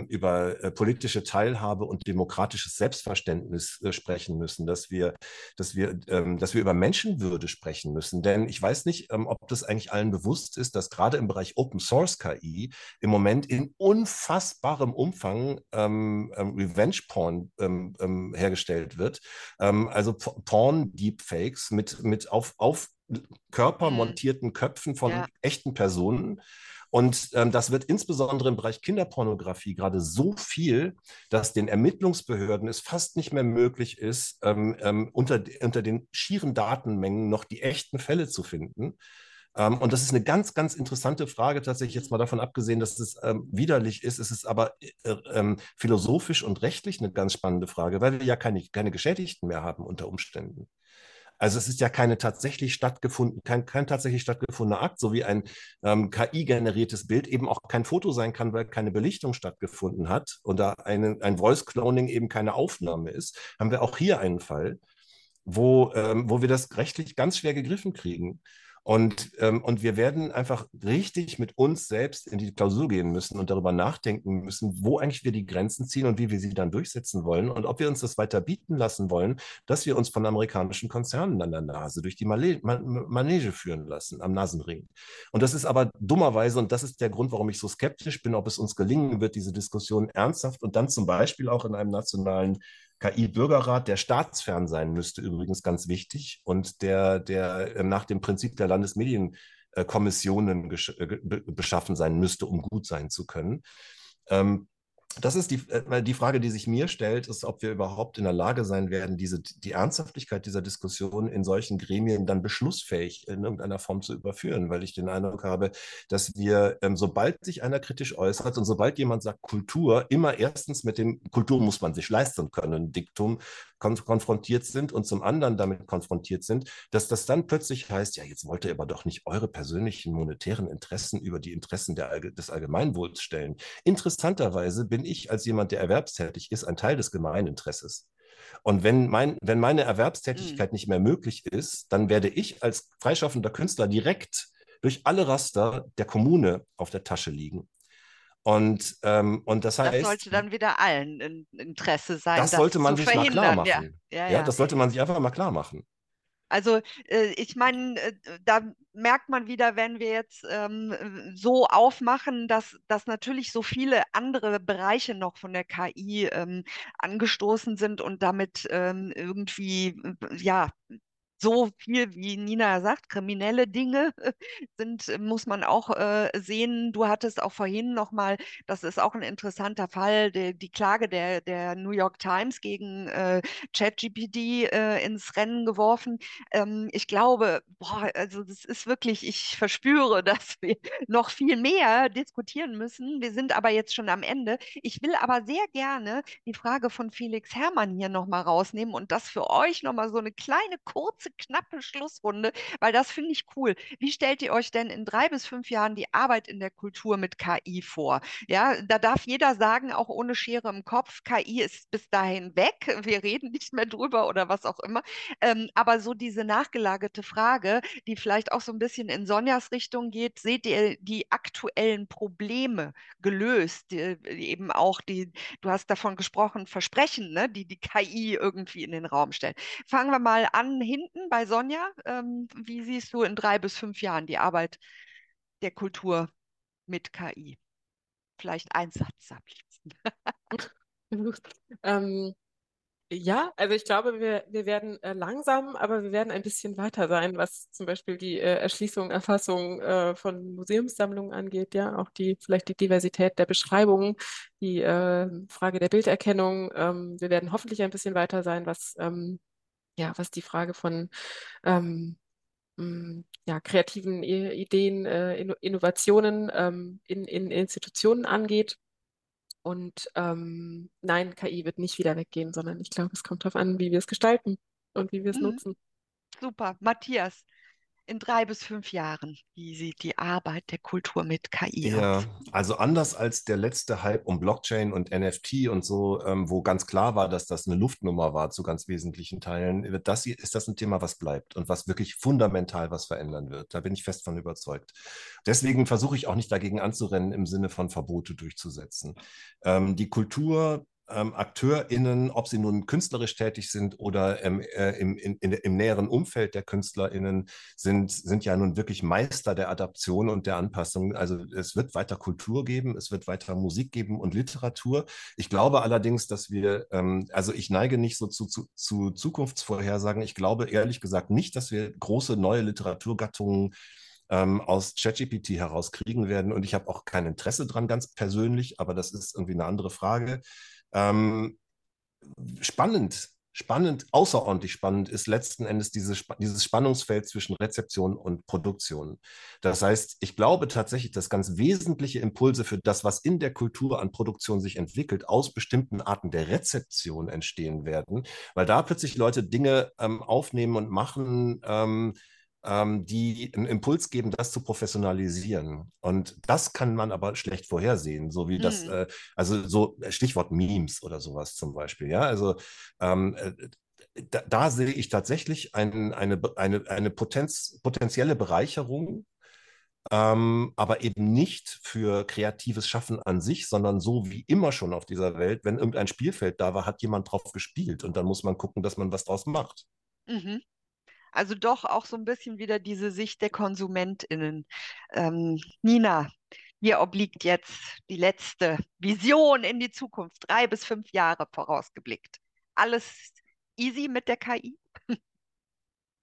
über äh, politische Teilhabe und Demokratie demokratisches Selbstverständnis äh, sprechen müssen, dass wir, dass, wir, ähm, dass wir über Menschenwürde sprechen müssen. Denn ich weiß nicht, ähm, ob das eigentlich allen bewusst ist, dass gerade im Bereich Open Source KI im Moment in unfassbarem Umfang ähm, ähm Revenge Porn ähm, ähm, hergestellt wird. also Porn-Deepfakes mit, mit auf, auf körpermontierten Köpfen von ja. echten Personen. Und ähm, das wird insbesondere im Bereich Kinderpornografie gerade so viel, dass den Ermittlungsbehörden es fast nicht mehr möglich ist, ähm, ähm, unter, unter den schieren Datenmengen noch die echten Fälle zu finden. Ähm, und das ist eine ganz, ganz interessante Frage, tatsächlich jetzt mal davon abgesehen, dass es ähm, widerlich ist. Es ist aber äh, äh, philosophisch und rechtlich eine ganz spannende Frage, weil wir ja keine, keine Geschädigten mehr haben unter Umständen. Also es ist ja keine tatsächlich stattgefunden, kein, kein tatsächlich stattgefundener Akt, so wie ein ähm, KI-generiertes Bild eben auch kein Foto sein kann, weil keine Belichtung stattgefunden hat und da eine, ein Voice-Cloning eben keine Aufnahme ist, haben wir auch hier einen Fall, wo, ähm, wo wir das rechtlich ganz schwer gegriffen kriegen. Und, ähm, und wir werden einfach richtig mit uns selbst in die Klausur gehen müssen und darüber nachdenken müssen, wo eigentlich wir die Grenzen ziehen und wie wir sie dann durchsetzen wollen und ob wir uns das weiter bieten lassen wollen, dass wir uns von amerikanischen Konzernen an der Nase durch die Male Manege führen lassen, am Nasenring. Und das ist aber dummerweise, und das ist der Grund, warum ich so skeptisch bin, ob es uns gelingen wird, diese Diskussion ernsthaft und dann zum Beispiel auch in einem nationalen KI-Bürgerrat, der staatsfern sein müsste, übrigens ganz wichtig, und der, der äh, nach dem Prinzip der Landesmedienkommissionen äh, beschaffen sein müsste, um gut sein zu können. Ähm, das ist die, äh, die Frage, die sich mir stellt, ist, ob wir überhaupt in der Lage sein werden, diese, die Ernsthaftigkeit dieser Diskussion in solchen Gremien dann beschlussfähig in irgendeiner Form zu überführen, weil ich den Eindruck habe, dass wir, ähm, sobald sich einer kritisch äußert und sobald jemand sagt Kultur, immer erstens mit dem Kultur muss man sich leisten können, Diktum konf konfrontiert sind und zum anderen damit konfrontiert sind, dass das dann plötzlich heißt, ja, jetzt wollt ihr aber doch nicht eure persönlichen monetären Interessen über die Interessen der, des Allgemeinwohls stellen. Interessanterweise bin ich als jemand, der erwerbstätig ist, ein Teil des Gemeininteresses. Und wenn, mein, wenn meine Erwerbstätigkeit mhm. nicht mehr möglich ist, dann werde ich als freischaffender Künstler direkt durch alle Raster der Kommune auf der Tasche liegen. Und, ähm, und das heißt. Das sollte dann wieder allen in Interesse sein. Das, das sollte man sich mal klar machen. Ja, ja, ja. ja, das sollte man sich einfach mal klar machen. Also äh, ich meine, äh, da merkt man wieder, wenn wir jetzt ähm, so aufmachen, dass, dass natürlich so viele andere Bereiche noch von der KI ähm, angestoßen sind und damit ähm, irgendwie, ja, so viel, wie Nina sagt, kriminelle Dinge <laughs> sind, muss man auch äh, sehen. Du hattest auch vorhin nochmal, das ist auch ein interessanter Fall, die, die Klage der, der New York Times gegen äh, ChatGPT äh, ins Rennen geworfen. Ähm, ich glaube, boah, also das ist wirklich, ich verspüre, <laughs> dass wir noch viel mehr diskutieren müssen. Wir sind aber jetzt schon am Ende. Ich will aber sehr gerne die Frage von Felix Herrmann hier nochmal rausnehmen und das für euch nochmal so eine kleine kurze knappe Schlussrunde, weil das finde ich cool. Wie stellt ihr euch denn in drei bis fünf Jahren die Arbeit in der Kultur mit KI vor? Ja, da darf jeder sagen, auch ohne Schere im Kopf, KI ist bis dahin weg, <laughs> wir reden nicht mehr drüber oder was auch immer. Ähm, aber so diese nachgelagerte Frage, die vielleicht auch so ein bisschen in Sonjas Richtung geht, seht ihr die aktuellen Probleme gelöst, die, eben auch die, du hast davon gesprochen, Versprechen, ne, die die KI irgendwie in den Raum stellt. Fangen wir mal an hinten bei Sonja. Ähm, wie siehst du in drei bis fünf Jahren die Arbeit der Kultur mit KI? Vielleicht ein Satz am liebsten. <laughs> ähm, ja, also ich glaube, wir, wir werden äh, langsam, aber wir werden ein bisschen weiter sein, was zum Beispiel die äh, Erschließung, Erfassung äh, von Museumssammlungen angeht, ja, auch die, vielleicht die Diversität der Beschreibungen, die äh, Frage der Bilderkennung. Ähm, wir werden hoffentlich ein bisschen weiter sein, was ähm, ja, was die Frage von ähm, mm, ja, kreativen Ideen, äh, Innovationen ähm, in, in Institutionen angeht. Und ähm, nein, KI wird nicht wieder weggehen, sondern ich glaube, es kommt darauf an, wie wir es gestalten und wie wir es mhm. nutzen. Super. Matthias, in drei bis fünf Jahren? Wie sieht die Arbeit der Kultur mit KI ja, aus? Also anders als der letzte Hype um Blockchain und NFT und so, ähm, wo ganz klar war, dass das eine Luftnummer war zu ganz wesentlichen Teilen, das hier, ist das ein Thema, was bleibt und was wirklich fundamental was verändern wird. Da bin ich fest von überzeugt. Deswegen versuche ich auch nicht dagegen anzurennen, im Sinne von Verbote durchzusetzen. Ähm, die Kultur ähm, AkteurInnen, ob sie nun künstlerisch tätig sind oder ähm, äh, im, in, in, im näheren Umfeld der KünstlerInnen, sind, sind ja nun wirklich Meister der Adaption und der Anpassung. Also es wird weiter Kultur geben, es wird weiter Musik geben und Literatur. Ich glaube allerdings, dass wir, ähm, also ich neige nicht so zu, zu, zu Zukunftsvorhersagen. Ich glaube ehrlich gesagt nicht, dass wir große neue Literaturgattungen ähm, aus ChatGPT herauskriegen werden. Und ich habe auch kein Interesse dran, ganz persönlich, aber das ist irgendwie eine andere Frage. Ähm, spannend, spannend, außerordentlich spannend ist letzten Endes diese, dieses Spannungsfeld zwischen Rezeption und Produktion. Das heißt, ich glaube tatsächlich, dass ganz wesentliche Impulse für das, was in der Kultur an Produktion sich entwickelt, aus bestimmten Arten der Rezeption entstehen werden, weil da plötzlich Leute Dinge ähm, aufnehmen und machen, ähm, ähm, die einen Impuls geben, das zu professionalisieren. Und das kann man aber schlecht vorhersehen, so wie hm. das, äh, also so Stichwort Memes oder sowas zum Beispiel. Ja, also ähm, äh, da, da, sehe ich tatsächlich ein, eine, eine, eine Potenz, potenzielle Bereicherung ähm, aber eben nicht für kreatives Schaffen an sich, sondern so wie immer schon auf dieser Welt, wenn irgendein Spielfeld da war, hat jemand drauf gespielt und dann muss man gucken, dass man was draus macht. Mhm. Also doch auch so ein bisschen wieder diese Sicht der KonsumentInnen. Ähm, Nina, hier obliegt jetzt die letzte Vision in die Zukunft, drei bis fünf Jahre vorausgeblickt. Alles easy mit der KI?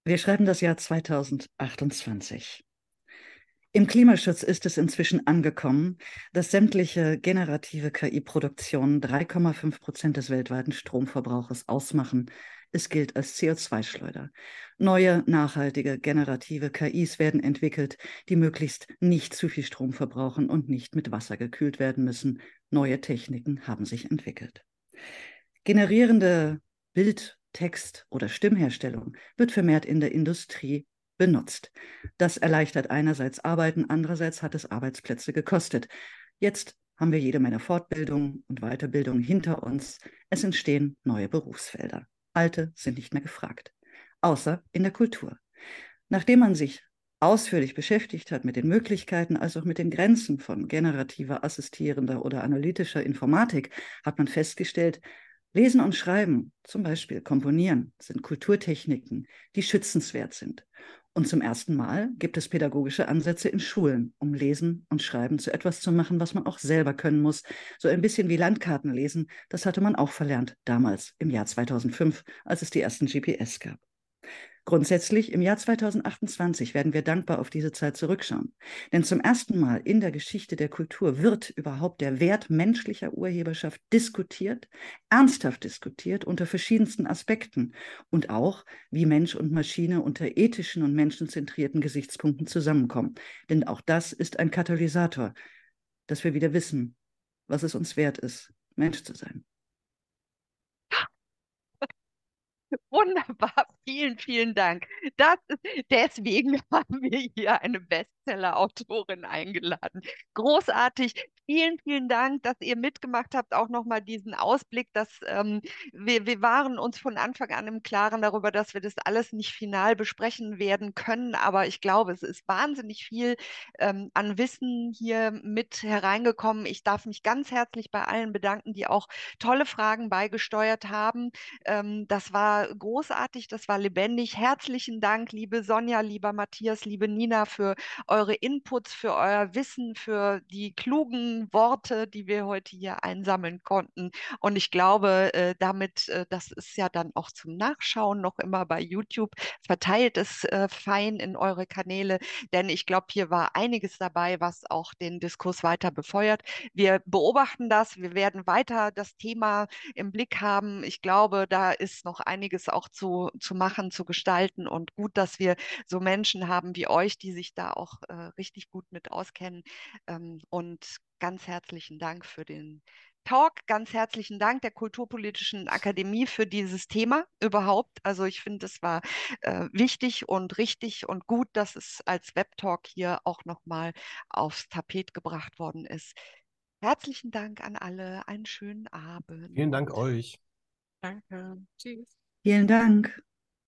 Wir schreiben das Jahr 2028. Im Klimaschutz ist es inzwischen angekommen, dass sämtliche generative KI-Produktionen 3,5 Prozent des weltweiten Stromverbrauches ausmachen. Es gilt als CO2-Schleuder. Neue, nachhaltige, generative KIs werden entwickelt, die möglichst nicht zu viel Strom verbrauchen und nicht mit Wasser gekühlt werden müssen. Neue Techniken haben sich entwickelt. Generierende Bild, Text oder Stimmherstellung wird vermehrt in der Industrie benutzt. Das erleichtert einerseits Arbeiten, andererseits hat es Arbeitsplätze gekostet. Jetzt haben wir jede Menge Fortbildung und Weiterbildung hinter uns. Es entstehen neue Berufsfelder. Alte sind nicht mehr gefragt, außer in der Kultur. Nachdem man sich ausführlich beschäftigt hat mit den Möglichkeiten als auch mit den Grenzen von generativer, assistierender oder analytischer Informatik, hat man festgestellt, Lesen und Schreiben, zum Beispiel Komponieren, sind Kulturtechniken, die schützenswert sind. Und zum ersten Mal gibt es pädagogische Ansätze in Schulen, um Lesen und Schreiben zu etwas zu machen, was man auch selber können muss. So ein bisschen wie Landkarten lesen, das hatte man auch verlernt damals im Jahr 2005, als es die ersten GPS gab. Grundsätzlich im Jahr 2028 werden wir dankbar auf diese Zeit zurückschauen. Denn zum ersten Mal in der Geschichte der Kultur wird überhaupt der Wert menschlicher Urheberschaft diskutiert, ernsthaft diskutiert unter verschiedensten Aspekten und auch, wie Mensch und Maschine unter ethischen und menschenzentrierten Gesichtspunkten zusammenkommen. Denn auch das ist ein Katalysator, dass wir wieder wissen, was es uns wert ist, Mensch zu sein. <laughs> Wunderbar, vielen, vielen Dank. Das ist, <laughs> deswegen <laughs> haben wir hier eine Bestseller-Autorin eingeladen. Großartig. Vielen, vielen Dank, dass ihr mitgemacht habt. Auch nochmal diesen Ausblick, dass ähm, wir, wir waren uns von Anfang an im Klaren darüber, dass wir das alles nicht final besprechen werden können. Aber ich glaube, es ist wahnsinnig viel ähm, an Wissen hier mit hereingekommen. Ich darf mich ganz herzlich bei allen bedanken, die auch tolle Fragen beigesteuert haben. Ähm, das war großartig, das war lebendig. Herzlichen Dank, liebe Sonja, lieber Matthias, liebe Nina, für eure Inputs, für euer Wissen, für die klugen Worte, die wir heute hier einsammeln konnten. Und ich glaube, äh, damit, äh, das ist ja dann auch zum Nachschauen noch immer bei YouTube. Verteilt es äh, fein in eure Kanäle, denn ich glaube, hier war einiges dabei, was auch den Diskurs weiter befeuert. Wir beobachten das, wir werden weiter das Thema im Blick haben. Ich glaube, da ist noch einiges auch zu, zu machen, zu gestalten und gut, dass wir so Menschen haben wie euch, die sich da auch äh, richtig gut mit auskennen. Ähm, und ganz herzlichen Dank für den Talk. Ganz herzlichen Dank der Kulturpolitischen Akademie für dieses Thema überhaupt. Also ich finde, es war äh, wichtig und richtig und gut, dass es als Webtalk hier auch nochmal aufs Tapet gebracht worden ist. Herzlichen Dank an alle. Einen schönen Abend. Vielen Dank euch. Danke. Tschüss. Vielen Dank.